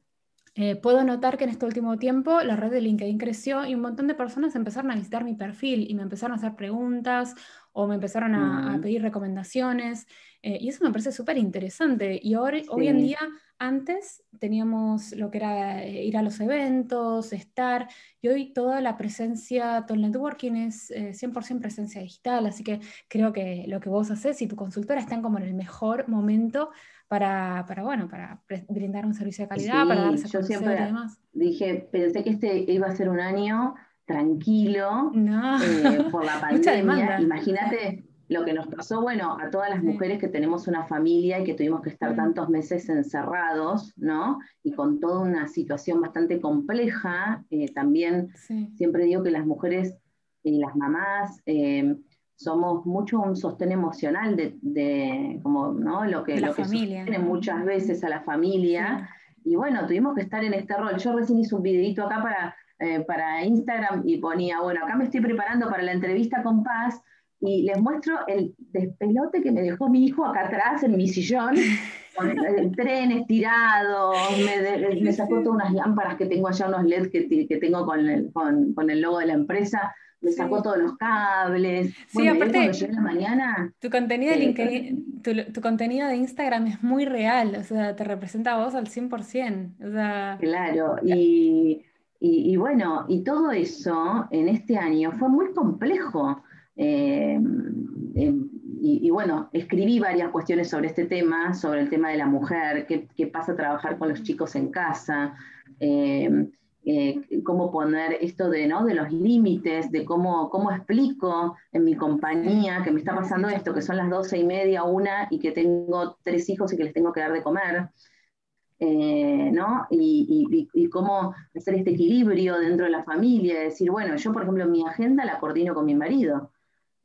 Eh, puedo notar que en este último tiempo la red de LinkedIn creció y un montón de personas empezaron a visitar mi perfil y me empezaron a hacer preguntas o me empezaron a, pedir recomendaciones. Eh, y eso me parece súper interesante. Y ahora, hoy en día, antes teníamos lo que era eh, ir a los eventos, estar, y hoy toda la presencia, todo el networking es 100% presencia digital. Así que creo que lo que vos haces y tu consultora están como en el mejor momento para, para, bueno, para brindar un servicio de calidad, para darse yo siempre Dije, pensé que este iba a ser un año tranquilo eh, por la (laughs) pandemia. Imagínate lo que nos pasó, bueno, a todas las mujeres que tenemos una familia y que tuvimos que estar mm. tantos meses encerrados, ¿no? Y con toda una situación bastante compleja. Eh, también siempre digo que las mujeres y las mamás eh, somos mucho un sostén emocional de, como, ¿no? Lo que, lo que sostiene muchas veces a la familia. Y bueno, tuvimos que estar en este rol. Yo recién hice un videito acá para, eh, para Instagram y ponía, bueno, acá me estoy preparando para la entrevista con Paz y les muestro el despelote que me dejó mi hijo acá atrás en mi sillón, (laughs) con el tren estirado, me, me, sacó todas unas lámparas que tengo allá, unos LEDs que, que tengo con el, con, con el logo de la empresa me sacó todos los cables. Sí, aparte, la mañana, tu contenido, de tu, contenido de Instagram es muy real, o sea, te representa a vos al 100%. O sea, claro, y, bueno, y todo eso en este año fue muy complejo. Eh, y, bueno, escribí varias cuestiones sobre este tema, sobre el tema de la mujer, qué, qué pasa a trabajar con los chicos en casa. Eh, eh, cómo poner esto de, ¿no? de los límites, de cómo, cómo explico en mi compañía que me está pasando esto, que son las doce y media, una, y que tengo tres hijos y que les tengo que dar de comer. Eh, ¿no? Y, y, cómo hacer este equilibrio dentro de la familia, decir, bueno, yo por ejemplo mi agenda la coordino con mi marido,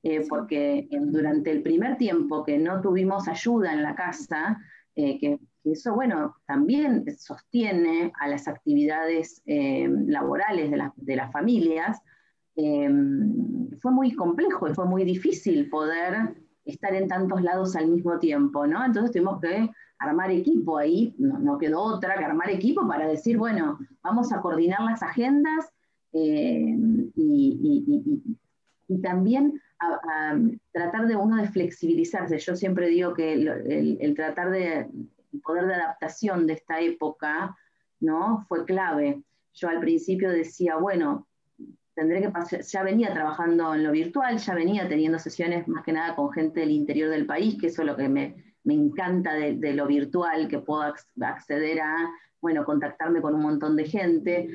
eh, porque durante el primer tiempo que no tuvimos ayuda en la casa, que eso, bueno, también sostiene a las actividades eh, laborales de, las familias. Eh, fue muy complejo y fue muy difícil poder estar en tantos lados al mismo tiempo, ¿no? Entonces tuvimos que armar equipo ahí, no, quedó otra que armar equipo para decir, bueno, vamos a coordinar las agendas eh, y, también a, tratar de uno de flexibilizarse. Yo siempre digo que el tratar de el poder de adaptación de esta época, ¿no? Fue clave. Yo al principio decía, bueno, tendré que pasar, ya venía trabajando en lo virtual, ya venía teniendo sesiones más que nada con gente del interior del país, que eso es lo que me, encanta de, lo virtual, que puedo acceder a, bueno, contactarme con un montón de gente.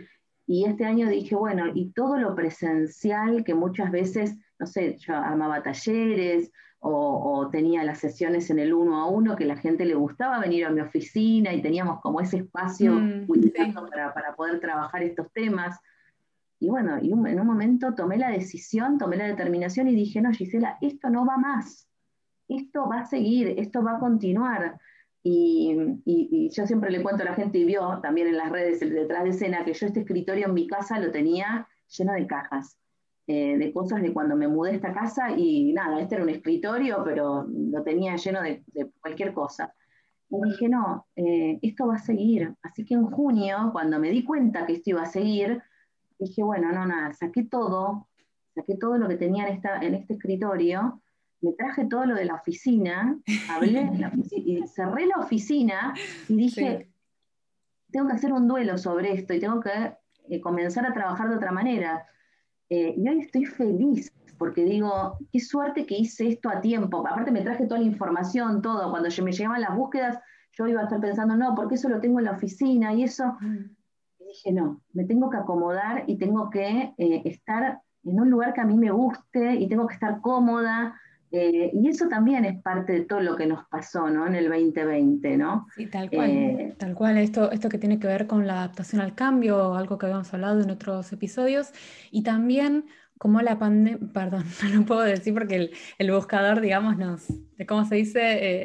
Y este año dije, bueno, y todo lo presencial que muchas veces, no sé, yo armaba talleres o, tenía las sesiones en el uno a uno, que la gente le gustaba venir a mi oficina y teníamos como ese espacio mm, para, poder trabajar estos temas. Y bueno, y en un momento tomé la decisión, tomé la determinación y dije, no, Gisela, esto no va más, esto va a seguir, esto va a continuar. Y, y, yo siempre le cuento a la gente, y vio también en las redes el detrás de escena, que yo este escritorio en mi casa lo tenía lleno de cajas. Eh, de cosas de cuando me mudé a esta casa y nada, este era un escritorio, pero lo tenía lleno de, cualquier cosa. Y dije, no, eh, esto va a seguir. Así que en junio, cuando me di cuenta que esto iba a seguir, dije, bueno, no, nada, saqué todo, saqué todo lo que tenía en, esta, en este escritorio, me traje todo lo de la oficina, hablé (laughs) y cerré la oficina y dije, tengo que hacer un duelo sobre esto y tengo que eh, comenzar a trabajar de otra manera. Eh, y hoy estoy feliz porque digo, qué suerte que hice esto a tiempo. Aparte me traje toda la información, todo. Cuando yo me llegaban las búsquedas, yo iba a estar pensando, no, porque eso lo tengo en la oficina y eso. Y dije, no, me tengo que acomodar y tengo que eh, estar en un lugar que a mí me guste y tengo que estar cómoda. Eh, y eso también es parte de todo lo que nos pasó ¿no? en el 2020, ¿no? Sí, tal cual. Eh, tal cual, esto, esto que tiene que ver con la adaptación al cambio, algo que habíamos hablado en otros episodios, y también como la pandemia, perdón, (laughs) no lo puedo decir porque el, buscador, digamos, nos, de cómo se dice,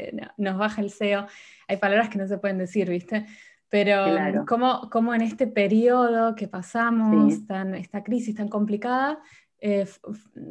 eh, nos baja el SEO. Hay palabras que no se pueden decir, ¿viste? Pero como, en este periodo que pasamos, esta crisis tan complicada, eh,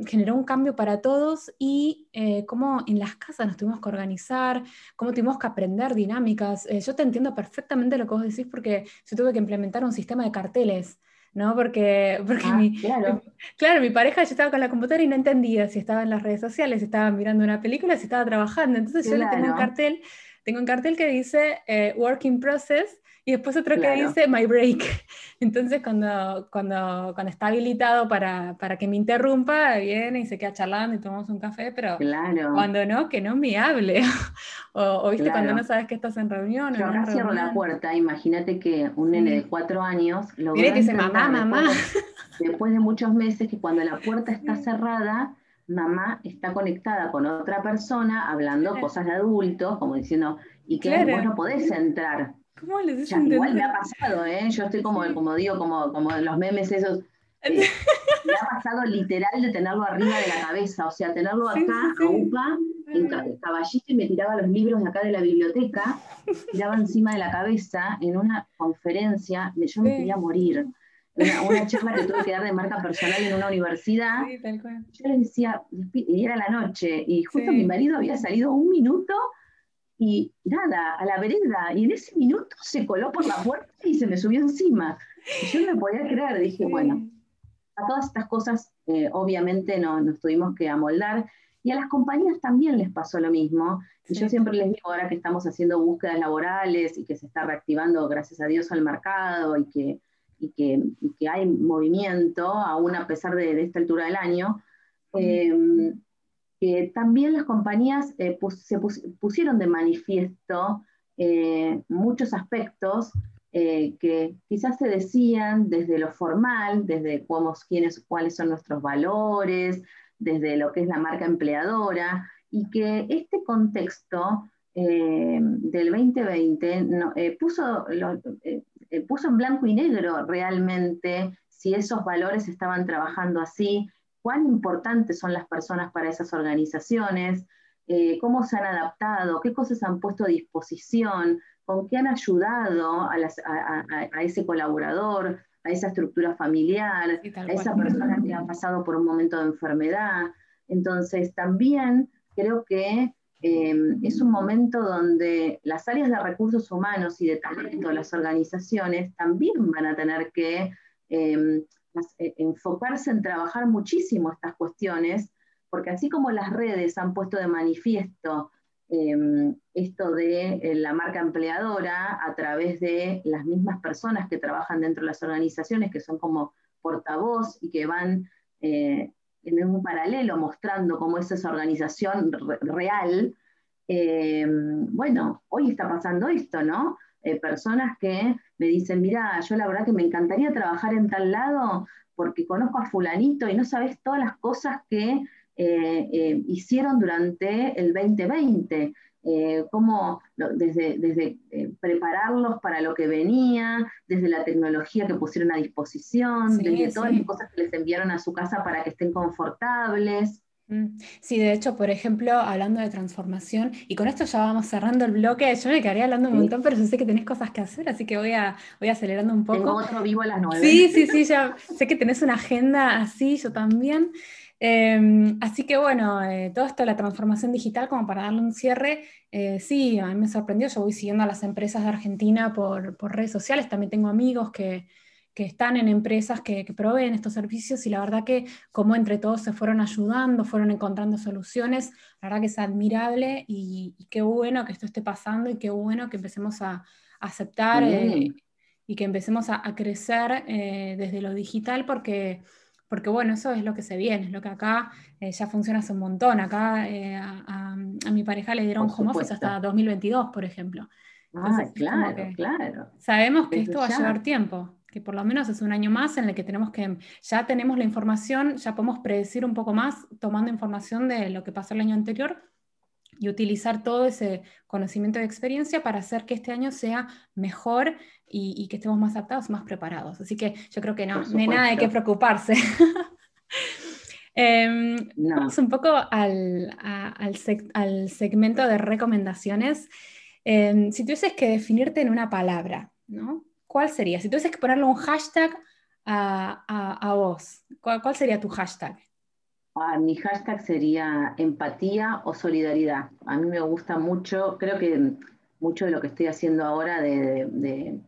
generó un cambio para todos y eh, cómo en las casas nos tuvimos que organizar, cómo tuvimos que aprender dinámicas. Eh, yo te entiendo perfectamente lo que vos decís porque yo tuve que implementar un sistema de carteles. ¿no? Porque, porque ah, mi, claro. (laughs) claro, mi pareja yo estaba con la computadora y no entendía si estaba en las redes sociales, si estaba mirando una película, si estaba trabajando. Entonces yo le tengo un cartel, tengo un cartel que dice Working Process y después otro que dice my break. (laughs) Entonces cuando, cuando, cuando está habilitado para, para, que me interrumpa, viene y se queda charlando y tomamos un café, pero cuando no, que no me hable. (laughs) o, viste cuando no sabes que estás en reunión. Yo acá cierro la puerta, imagínate que un nene de cuatro años lo que dice mamá, mamá. Después de, muchos meses que cuando la puerta (laughs) está cerrada, mamá está conectada con otra persona hablando cosas de adultos, como diciendo, y que vos no podés entrar. ¿Cómo les ya, Igual me ha pasado, ¿eh? Yo estoy como, como digo, como, como los memes esos. Eh, me ha pasado literal de tenerlo arriba de la cabeza, o sea, tenerlo acá, a UPA, en caballito, y me tiraba los libros de acá de la biblioteca, tiraba encima de la cabeza en una conferencia, yo me quería morir. Una, charla que tuve que dar de marca personal en una universidad. Yo le decía, y era la noche, y justo mi marido había salido un minuto y nada, a la vereda, y en ese minuto se coló por la puerta y se me subió encima. Y yo no me podía creer, dije, bueno, a todas estas cosas eh, obviamente no, nos tuvimos que amoldar, y a las compañías también les pasó lo mismo. Y yo siempre les digo, ahora que estamos haciendo búsquedas laborales y que se está reactivando, gracias a Dios, al mercado y que, y que, que hay movimiento, aún a pesar de, esta altura del año, eh, que también las compañías eh, se pusieron de manifiesto eh, muchos aspectos eh, que quizás se decían desde lo formal, desde cómo, quiénes, cuáles son nuestros valores, desde lo que es la marca empleadora, y que este contexto del 2020 puso, puso en blanco y negro realmente si esos valores estaban trabajando así, cuán importantes son las personas para esas organizaciones, eh, cómo se han adaptado, qué cosas han puesto a disposición, con qué han ayudado a, ese colaborador, a esa estructura familiar, a esa persona que ha pasado por un momento de enfermedad. Entonces, también creo que em, es un momento donde las áreas de recursos humanos y de talento de las organizaciones también van a tener que em, eh, enfocarse en trabajar muchísimo estas cuestiones, porque así como las redes han puesto de manifiesto em, esto de eh, la marca empleadora a través de las mismas personas que trabajan dentro de las organizaciones, que son como portavoz y que van eh, en un paralelo mostrando cómo es esa organización real, em, bueno, hoy está pasando esto, ¿no? Eh, personas que me dicen, mira, yo la verdad que me encantaría trabajar en tal lado porque conozco a fulanito y no sabes todas las cosas que eh, eh, hicieron durante el 2020. cómo desde, desde prepararlos para lo que venía, desde la tecnología que pusieron a disposición, desde todas las cosas que les enviaron a su casa para que estén confortables. Mm. Sí, de hecho, por ejemplo, hablando de transformación, y con esto ya vamos cerrando el bloque, yo me quedaría hablando un montón, pero yo sé que tenés cosas que hacer, así que voy, a, voy acelerando un poco. Tengo otro vivo a las nueve. Sí, sí, sí, (laughs) ya sé que tenés una agenda así, yo también. Em, así que bueno, eh, todo esto de la transformación digital, como para darle un cierre, eh, sí, a mí me sorprendió, yo voy siguiendo a las empresas de Argentina por, por redes sociales, también tengo amigos que que están en empresas que, proveen estos servicios y la verdad que como entre todos se fueron ayudando, fueron encontrando soluciones, la verdad que es admirable y, qué bueno que esto esté pasando y qué bueno que empecemos a, aceptar eh, y que empecemos a, crecer eh, desde lo digital porque, porque bueno, eso es lo que se viene, es lo que acá eh, ya funciona hace un montón, acá a, mi pareja le dieron home office hasta 2022, por ejemplo. ah, claro, claro. Sabemos que esto va a llevar tiempo que por lo menos es un año más en el que tenemos que, ya tenemos la información, ya podemos predecir un poco más tomando información de lo que pasó el año anterior y utilizar todo ese conocimiento y experiencia para hacer que este año sea mejor y, que estemos más adaptados, más preparados. Así que yo creo que no, no hay nada de qué preocuparse. (laughs) Em, vamos un poco al, al, segmento de recomendaciones. Em, si tuvieses que definirte en una palabra, ¿no? ¿Cuál sería? Si tuvieses que ponerle un hashtag a, a, vos, ¿cuál, ¿cuál, sería tu hashtag? Ah, mi hashtag sería empatía o solidaridad. A mí me gusta mucho, creo que mucho de lo que estoy haciendo ahora, de, de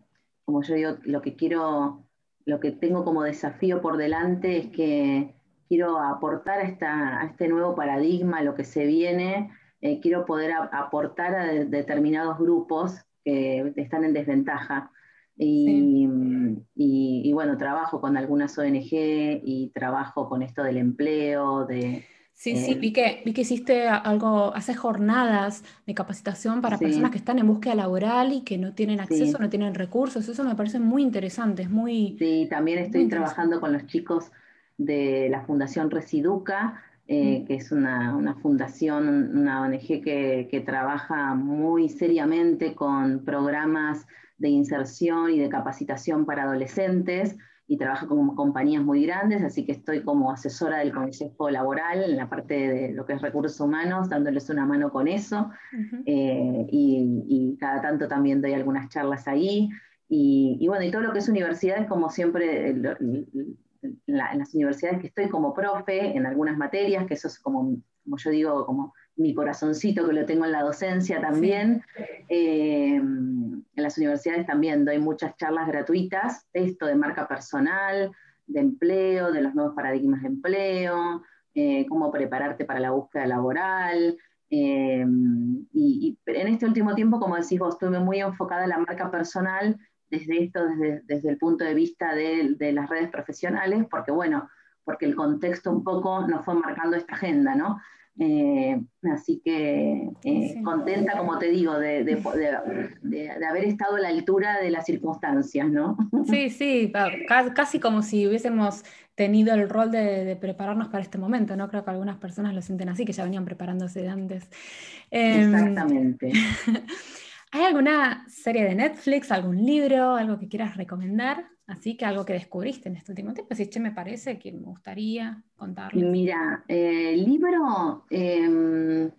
como yo digo, lo que quiero, lo que tengo como desafío por delante es que quiero aportar a, este nuevo paradigma, lo que se viene, eh, quiero poder aportar a determinados grupos que están en desventaja. Y, bueno, trabajo con algunas ONG y trabajo con esto del empleo, de... Sí, sí, eh, vi que, vi que hiciste algo, haces jornadas de capacitación para personas que están en búsqueda laboral y que no tienen acceso, no tienen recursos. Eso me parece muy interesante, es muy... Sí, también estoy trabajando con los chicos de la Fundación Residuca, eh, mm. que es una, fundación, una ONG que, trabaja muy seriamente con programas de inserción y de capacitación para adolescentes y trabaja con compañías muy grandes, así que estoy como asesora del Consejo Laboral en la parte de lo que es recursos humanos, dándoles una mano con eso, eh, y, cada tanto también doy algunas charlas ahí. Y, bueno, y todo lo que es universidades, como siempre, en, las universidades que estoy como profe, en algunas materias, que eso es como, como yo digo, como mi corazoncito que lo tengo en la docencia también. Eh, en las universidades también doy muchas charlas gratuitas, esto de marca personal, de empleo, de los nuevos paradigmas de empleo, eh, cómo prepararte para la búsqueda laboral. Eh, y, y, en este último tiempo, como decís vos, estuve muy enfocada en la marca personal desde esto, desde, el punto de vista de, las redes profesionales, porque bueno, porque el contexto un poco nos fue marcando esta agenda, ¿no? Eh, así que eh, contenta, como te digo, de, de, haber estado a la altura de las circunstancias, ¿no? Sí, sí, casi como si hubiésemos tenido el rol de, prepararnos para este momento, ¿no? Creo que algunas personas lo sienten así, que ya venían preparándose de antes. Em, Exactamente. (laughs) ¿Hay alguna serie de Netflix, algún libro, algo que quieras recomendar? Así que algo que descubriste en este último tiempo, si che me parece que me gustaría contarles. Mira, el eh, libro, em,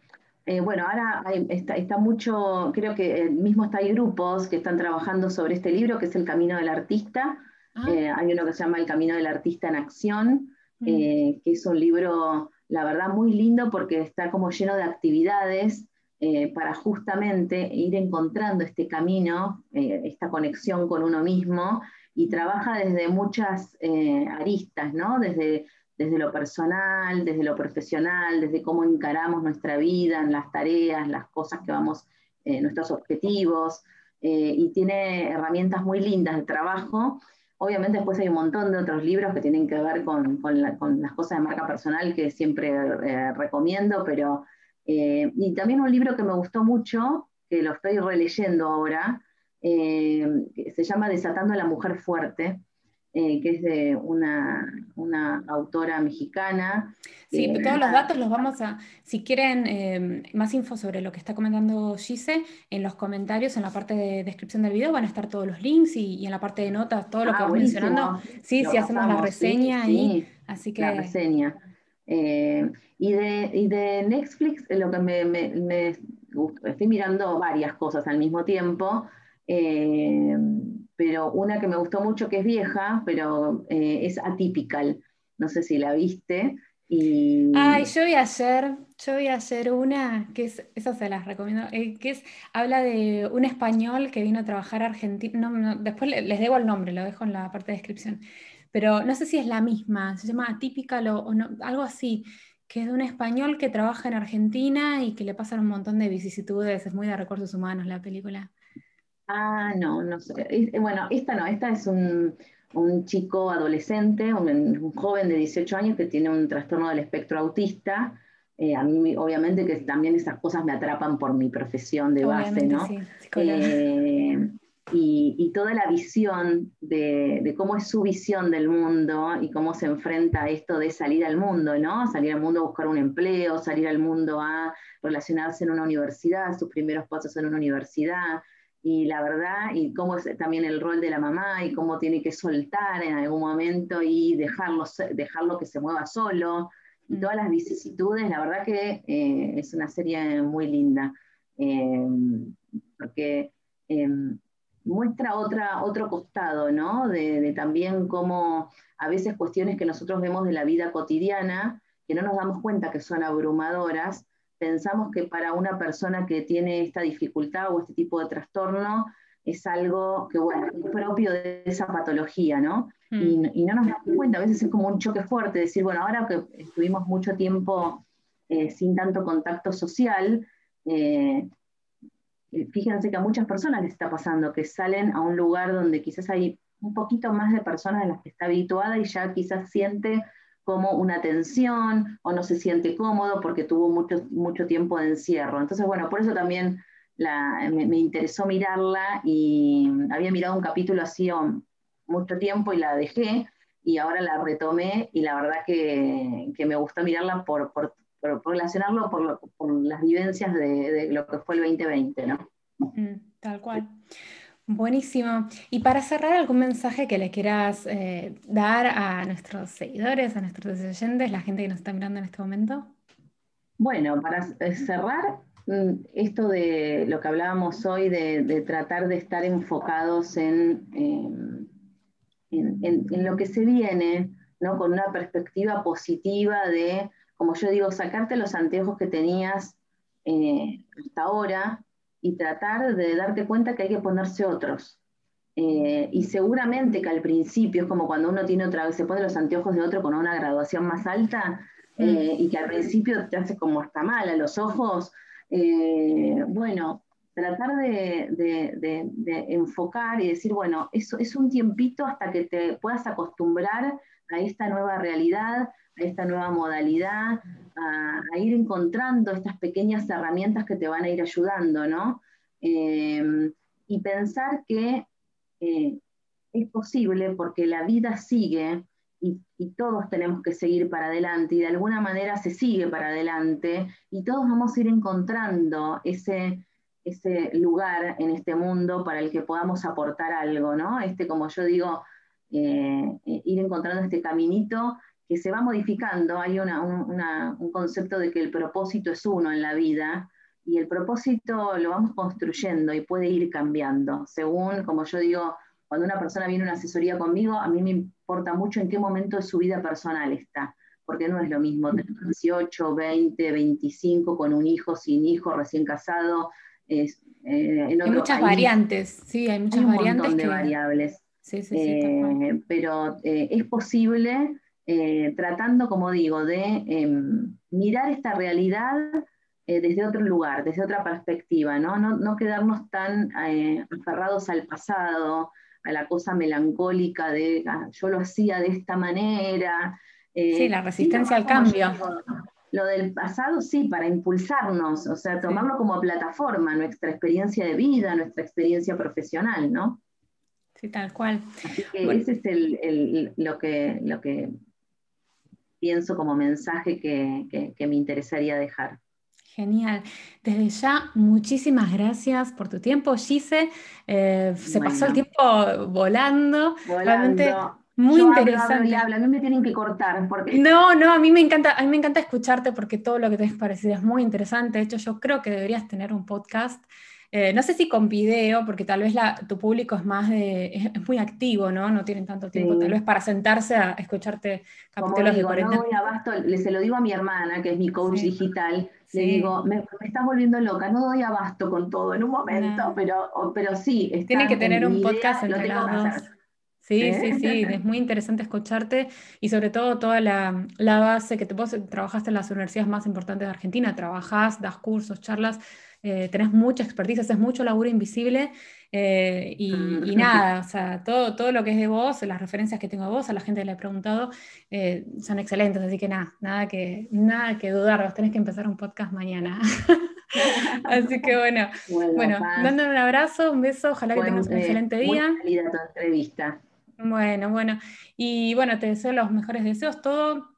eh, bueno, ahora está, mucho, creo que mismo está, hay grupos que están trabajando sobre este libro, que es El Camino del Artista. Ah. Eh, hay uno que se llama El Camino del Artista en Acción, mm. que es un libro, la verdad, muy lindo porque está como lleno de actividades eh, para justamente ir encontrando este camino, eh, esta conexión con uno mismo, y trabaja desde muchas eh, aristas, ¿no? Desde, desde lo personal, desde lo profesional, desde cómo encaramos nuestra vida, las tareas, las cosas que vamos, nuestros objetivos, y tiene herramientas muy lindas de trabajo. Obviamente después hay un montón de otros libros que tienen que ver con, con, las cosas de marca personal que siempre recomiendo, pero eh, y también un libro que me gustó mucho, que lo estoy releyendo ahora, eh, se llama Desatando a la Mujer Fuerte, eh, que es de una, autora mexicana. Sí, todos los datos los vamos a, si quieren más info sobre lo que está comentando Gise, en los comentarios, en la parte de descripción del video van a estar todos los links y, en la parte de notas, todo lo que ah, vamos mencionando. Sí, sí, hacemos la reseña y así que... La reseña. Eh, y, de, de, Netflix, eh, lo que me, estoy mirando varias cosas al mismo tiempo, eh, pero una que me gustó mucho, que es vieja, pero es Atypical. No sé si la viste. Y... Ay, yo voy a hacer, yo voy a hacer una, que es, esa se las recomiendo, que es, habla de un español que vino a trabajar a Argentina, después les debo el nombre, lo dejo en la parte de descripción, pero no sé si es la misma, se llama Atypical o, algo así, que es de un español que trabaja en Argentina y que le pasan un montón de vicisitudes, es muy de recursos humanos la película. Ah, no, no sé. Eh, bueno, esta no, esta es un, chico adolescente, un, joven de 18 años que tiene un trastorno del espectro autista. Eh, a mí, obviamente, que también esas cosas me atrapan por mi profesión de base, ¿no? Sí, y, toda la visión de, cómo es su visión del mundo y cómo se enfrenta a esto de salir al mundo, ¿no? Salir al mundo a buscar un empleo, salir al mundo a relacionarse en una universidad, sus primeros pasos en una universidad, y la verdad, y cómo es también el rol de la mamá y cómo tiene que soltar en algún momento y dejarlo, dejarlo que se mueva solo, y todas las vicisitudes, la verdad que eh, es una serie muy linda, eh, porque em, muestra otro costado, ¿no? De, también cómo a veces cuestiones que nosotros vemos de la vida cotidiana, que no nos damos cuenta que son abrumadoras, pensamos que para una persona que tiene esta dificultad o este tipo de trastorno es algo que, bueno, es propio de esa patología, ¿no? Mm. Y, no nos damos cuenta, a veces es como un choque fuerte, decir, bueno, ahora que estuvimos mucho tiempo eh, sin tanto contacto social, eh, eh, fíjense que a muchas personas les está pasando que salen a un lugar donde quizás hay un poquito más de personas de las que está habituada y ya quizás siente como una tensión o no se siente cómodo porque tuvo mucho, mucho tiempo de encierro. Entonces, bueno, por eso también me, interesó mirarla y había mirado un capítulo así mucho tiempo y la dejé y ahora la retomé y la verdad que, me gustó mirarla por, por, relacionarlo por, las vivencias de, lo que fue el 2020, ¿no? Mm, tal cual. Buenísimo. Y para cerrar, ¿algún mensaje que le quieras eh, dar a nuestros seguidores, a nuestros oyentes, la gente que nos está mirando en este momento? Bueno, para eh, cerrar, mm, esto de lo que hablábamos hoy, de, tratar de estar enfocados en, em, en, lo que se viene, ¿no? con una perspectiva positiva de como yo digo, sacarte los anteojos que tenías eh, hasta ahora y tratar de darte cuenta que hay que ponerse otros. Eh, y seguramente que al principio es como cuando uno tiene otra vez, se pone los anteojos de otro con una graduación más alta eh, y que al principio te hace como hasta mal a los ojos. bueno, tratar de, enfocar y decir, bueno, eso es un tiempito hasta que te puedas acostumbrar a esta nueva realidad, esta nueva modalidad, a, ir encontrando estas pequeñas herramientas que te van a ir ayudando, ¿no? Eh, y pensar que eh, es posible porque la vida sigue y, todos tenemos que seguir para adelante y de alguna manera se sigue para adelante y todos vamos a ir encontrando ese, ese lugar en este mundo para el que podamos aportar algo, ¿no? Este, como yo digo, eh, ir encontrando este caminito que se va modificando, hay un concepto de que el propósito es uno en la vida y el propósito lo vamos construyendo y puede ir cambiando, según, como yo digo, cuando una persona viene a una asesoría conmigo, a mí me importa mucho en qué momento de su vida personal está, porque no es lo mismo tener 18, 20, 25, con un hijo, sin hijo, recién casado. Es, eh, hay muchas variantes, sí, hay muchas un variantes. Montón de variables. Sí, sí, sí, eh, pero eh, es posible eh, tratando, como digo, de em, mirar esta realidad desde otro lugar, desde otra perspectiva, no, no, quedarnos tan aferrados al pasado, a la cosa melancólica de ah, yo lo hacía de esta manera. sí, la resistencia al cambio. lo del pasado sí, para impulsarnos, o sea, tomarlo como plataforma, nuestra experiencia de vida, nuestra experiencia profesional, ¿no? Sí, tal cual. Así que ese es el, lo, que, lo que pienso como mensaje que, me interesaría dejar. Genial. Desde ya, muchísimas gracias por tu tiempo, Gise. Eh, se pasó el tiempo volando. Realmente muy interesante. a mí me tienen que cortar. Porque... No, no, a mí, me encanta, a mí me encanta escucharte porque todo lo que te que es muy interesante. De hecho, yo creo que deberías tener un podcast eh, no sé si con video, porque tal vez tu público es más de, es, muy activo, ¿no? No tienen tanto tiempo, tal vez para sentarse a escucharte capítulos digo, de No doy abasto, se lo digo a mi hermana, que es mi coach digital, le digo, me, estás volviendo loca, no doy abasto con todo en un momento, pero, pero sí. Tiene que tener un podcast entre las dos. Sí, ¿Eh? sí, sí, es muy interesante escucharte y sobre todo toda la, base que te vos trabajaste en las universidades más importantes de Argentina, trabajás, das cursos, charlas, eh, tenés mucha expertise, haces mucho laburo invisible eh, y, mm. nada, o sea, todo, todo lo que es de vos, las referencias que tengo de vos, a la gente que le he preguntado, eh, son excelentes, así que nada, nada que, nada que dudar, vos tenés que empezar un podcast mañana. (laughs) Así que bueno, (laughs) bueno, dándole un abrazo, un beso, ojalá que tengas un excelente día. Muy tu entrevista. Bueno, bueno, y bueno, te deseo los mejores deseos, todo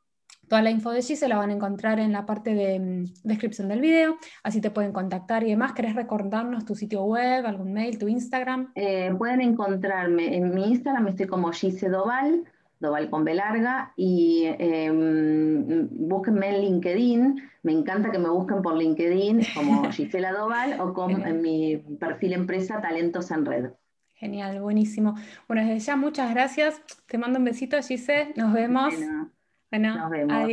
Toda la info de allí se la van a encontrar en la parte de mm, descripción del video, así te pueden contactar y demás. ¿Querés recordarnos tu sitio web, algún mail, tu Instagram? Eh, pueden encontrarme en mi Instagram, estoy como Gise Doval, Doval con B larga, y em, búsquenme en LinkedIn. Me encanta que me busquen por LinkedIn como (laughs) Gisela Doval o con en mi perfil empresa Talentos en Red. Genial, buenísimo. Bueno, desde ya muchas gracias. Te mando un besito, Gise. Nos vemos. Bueno, adiós.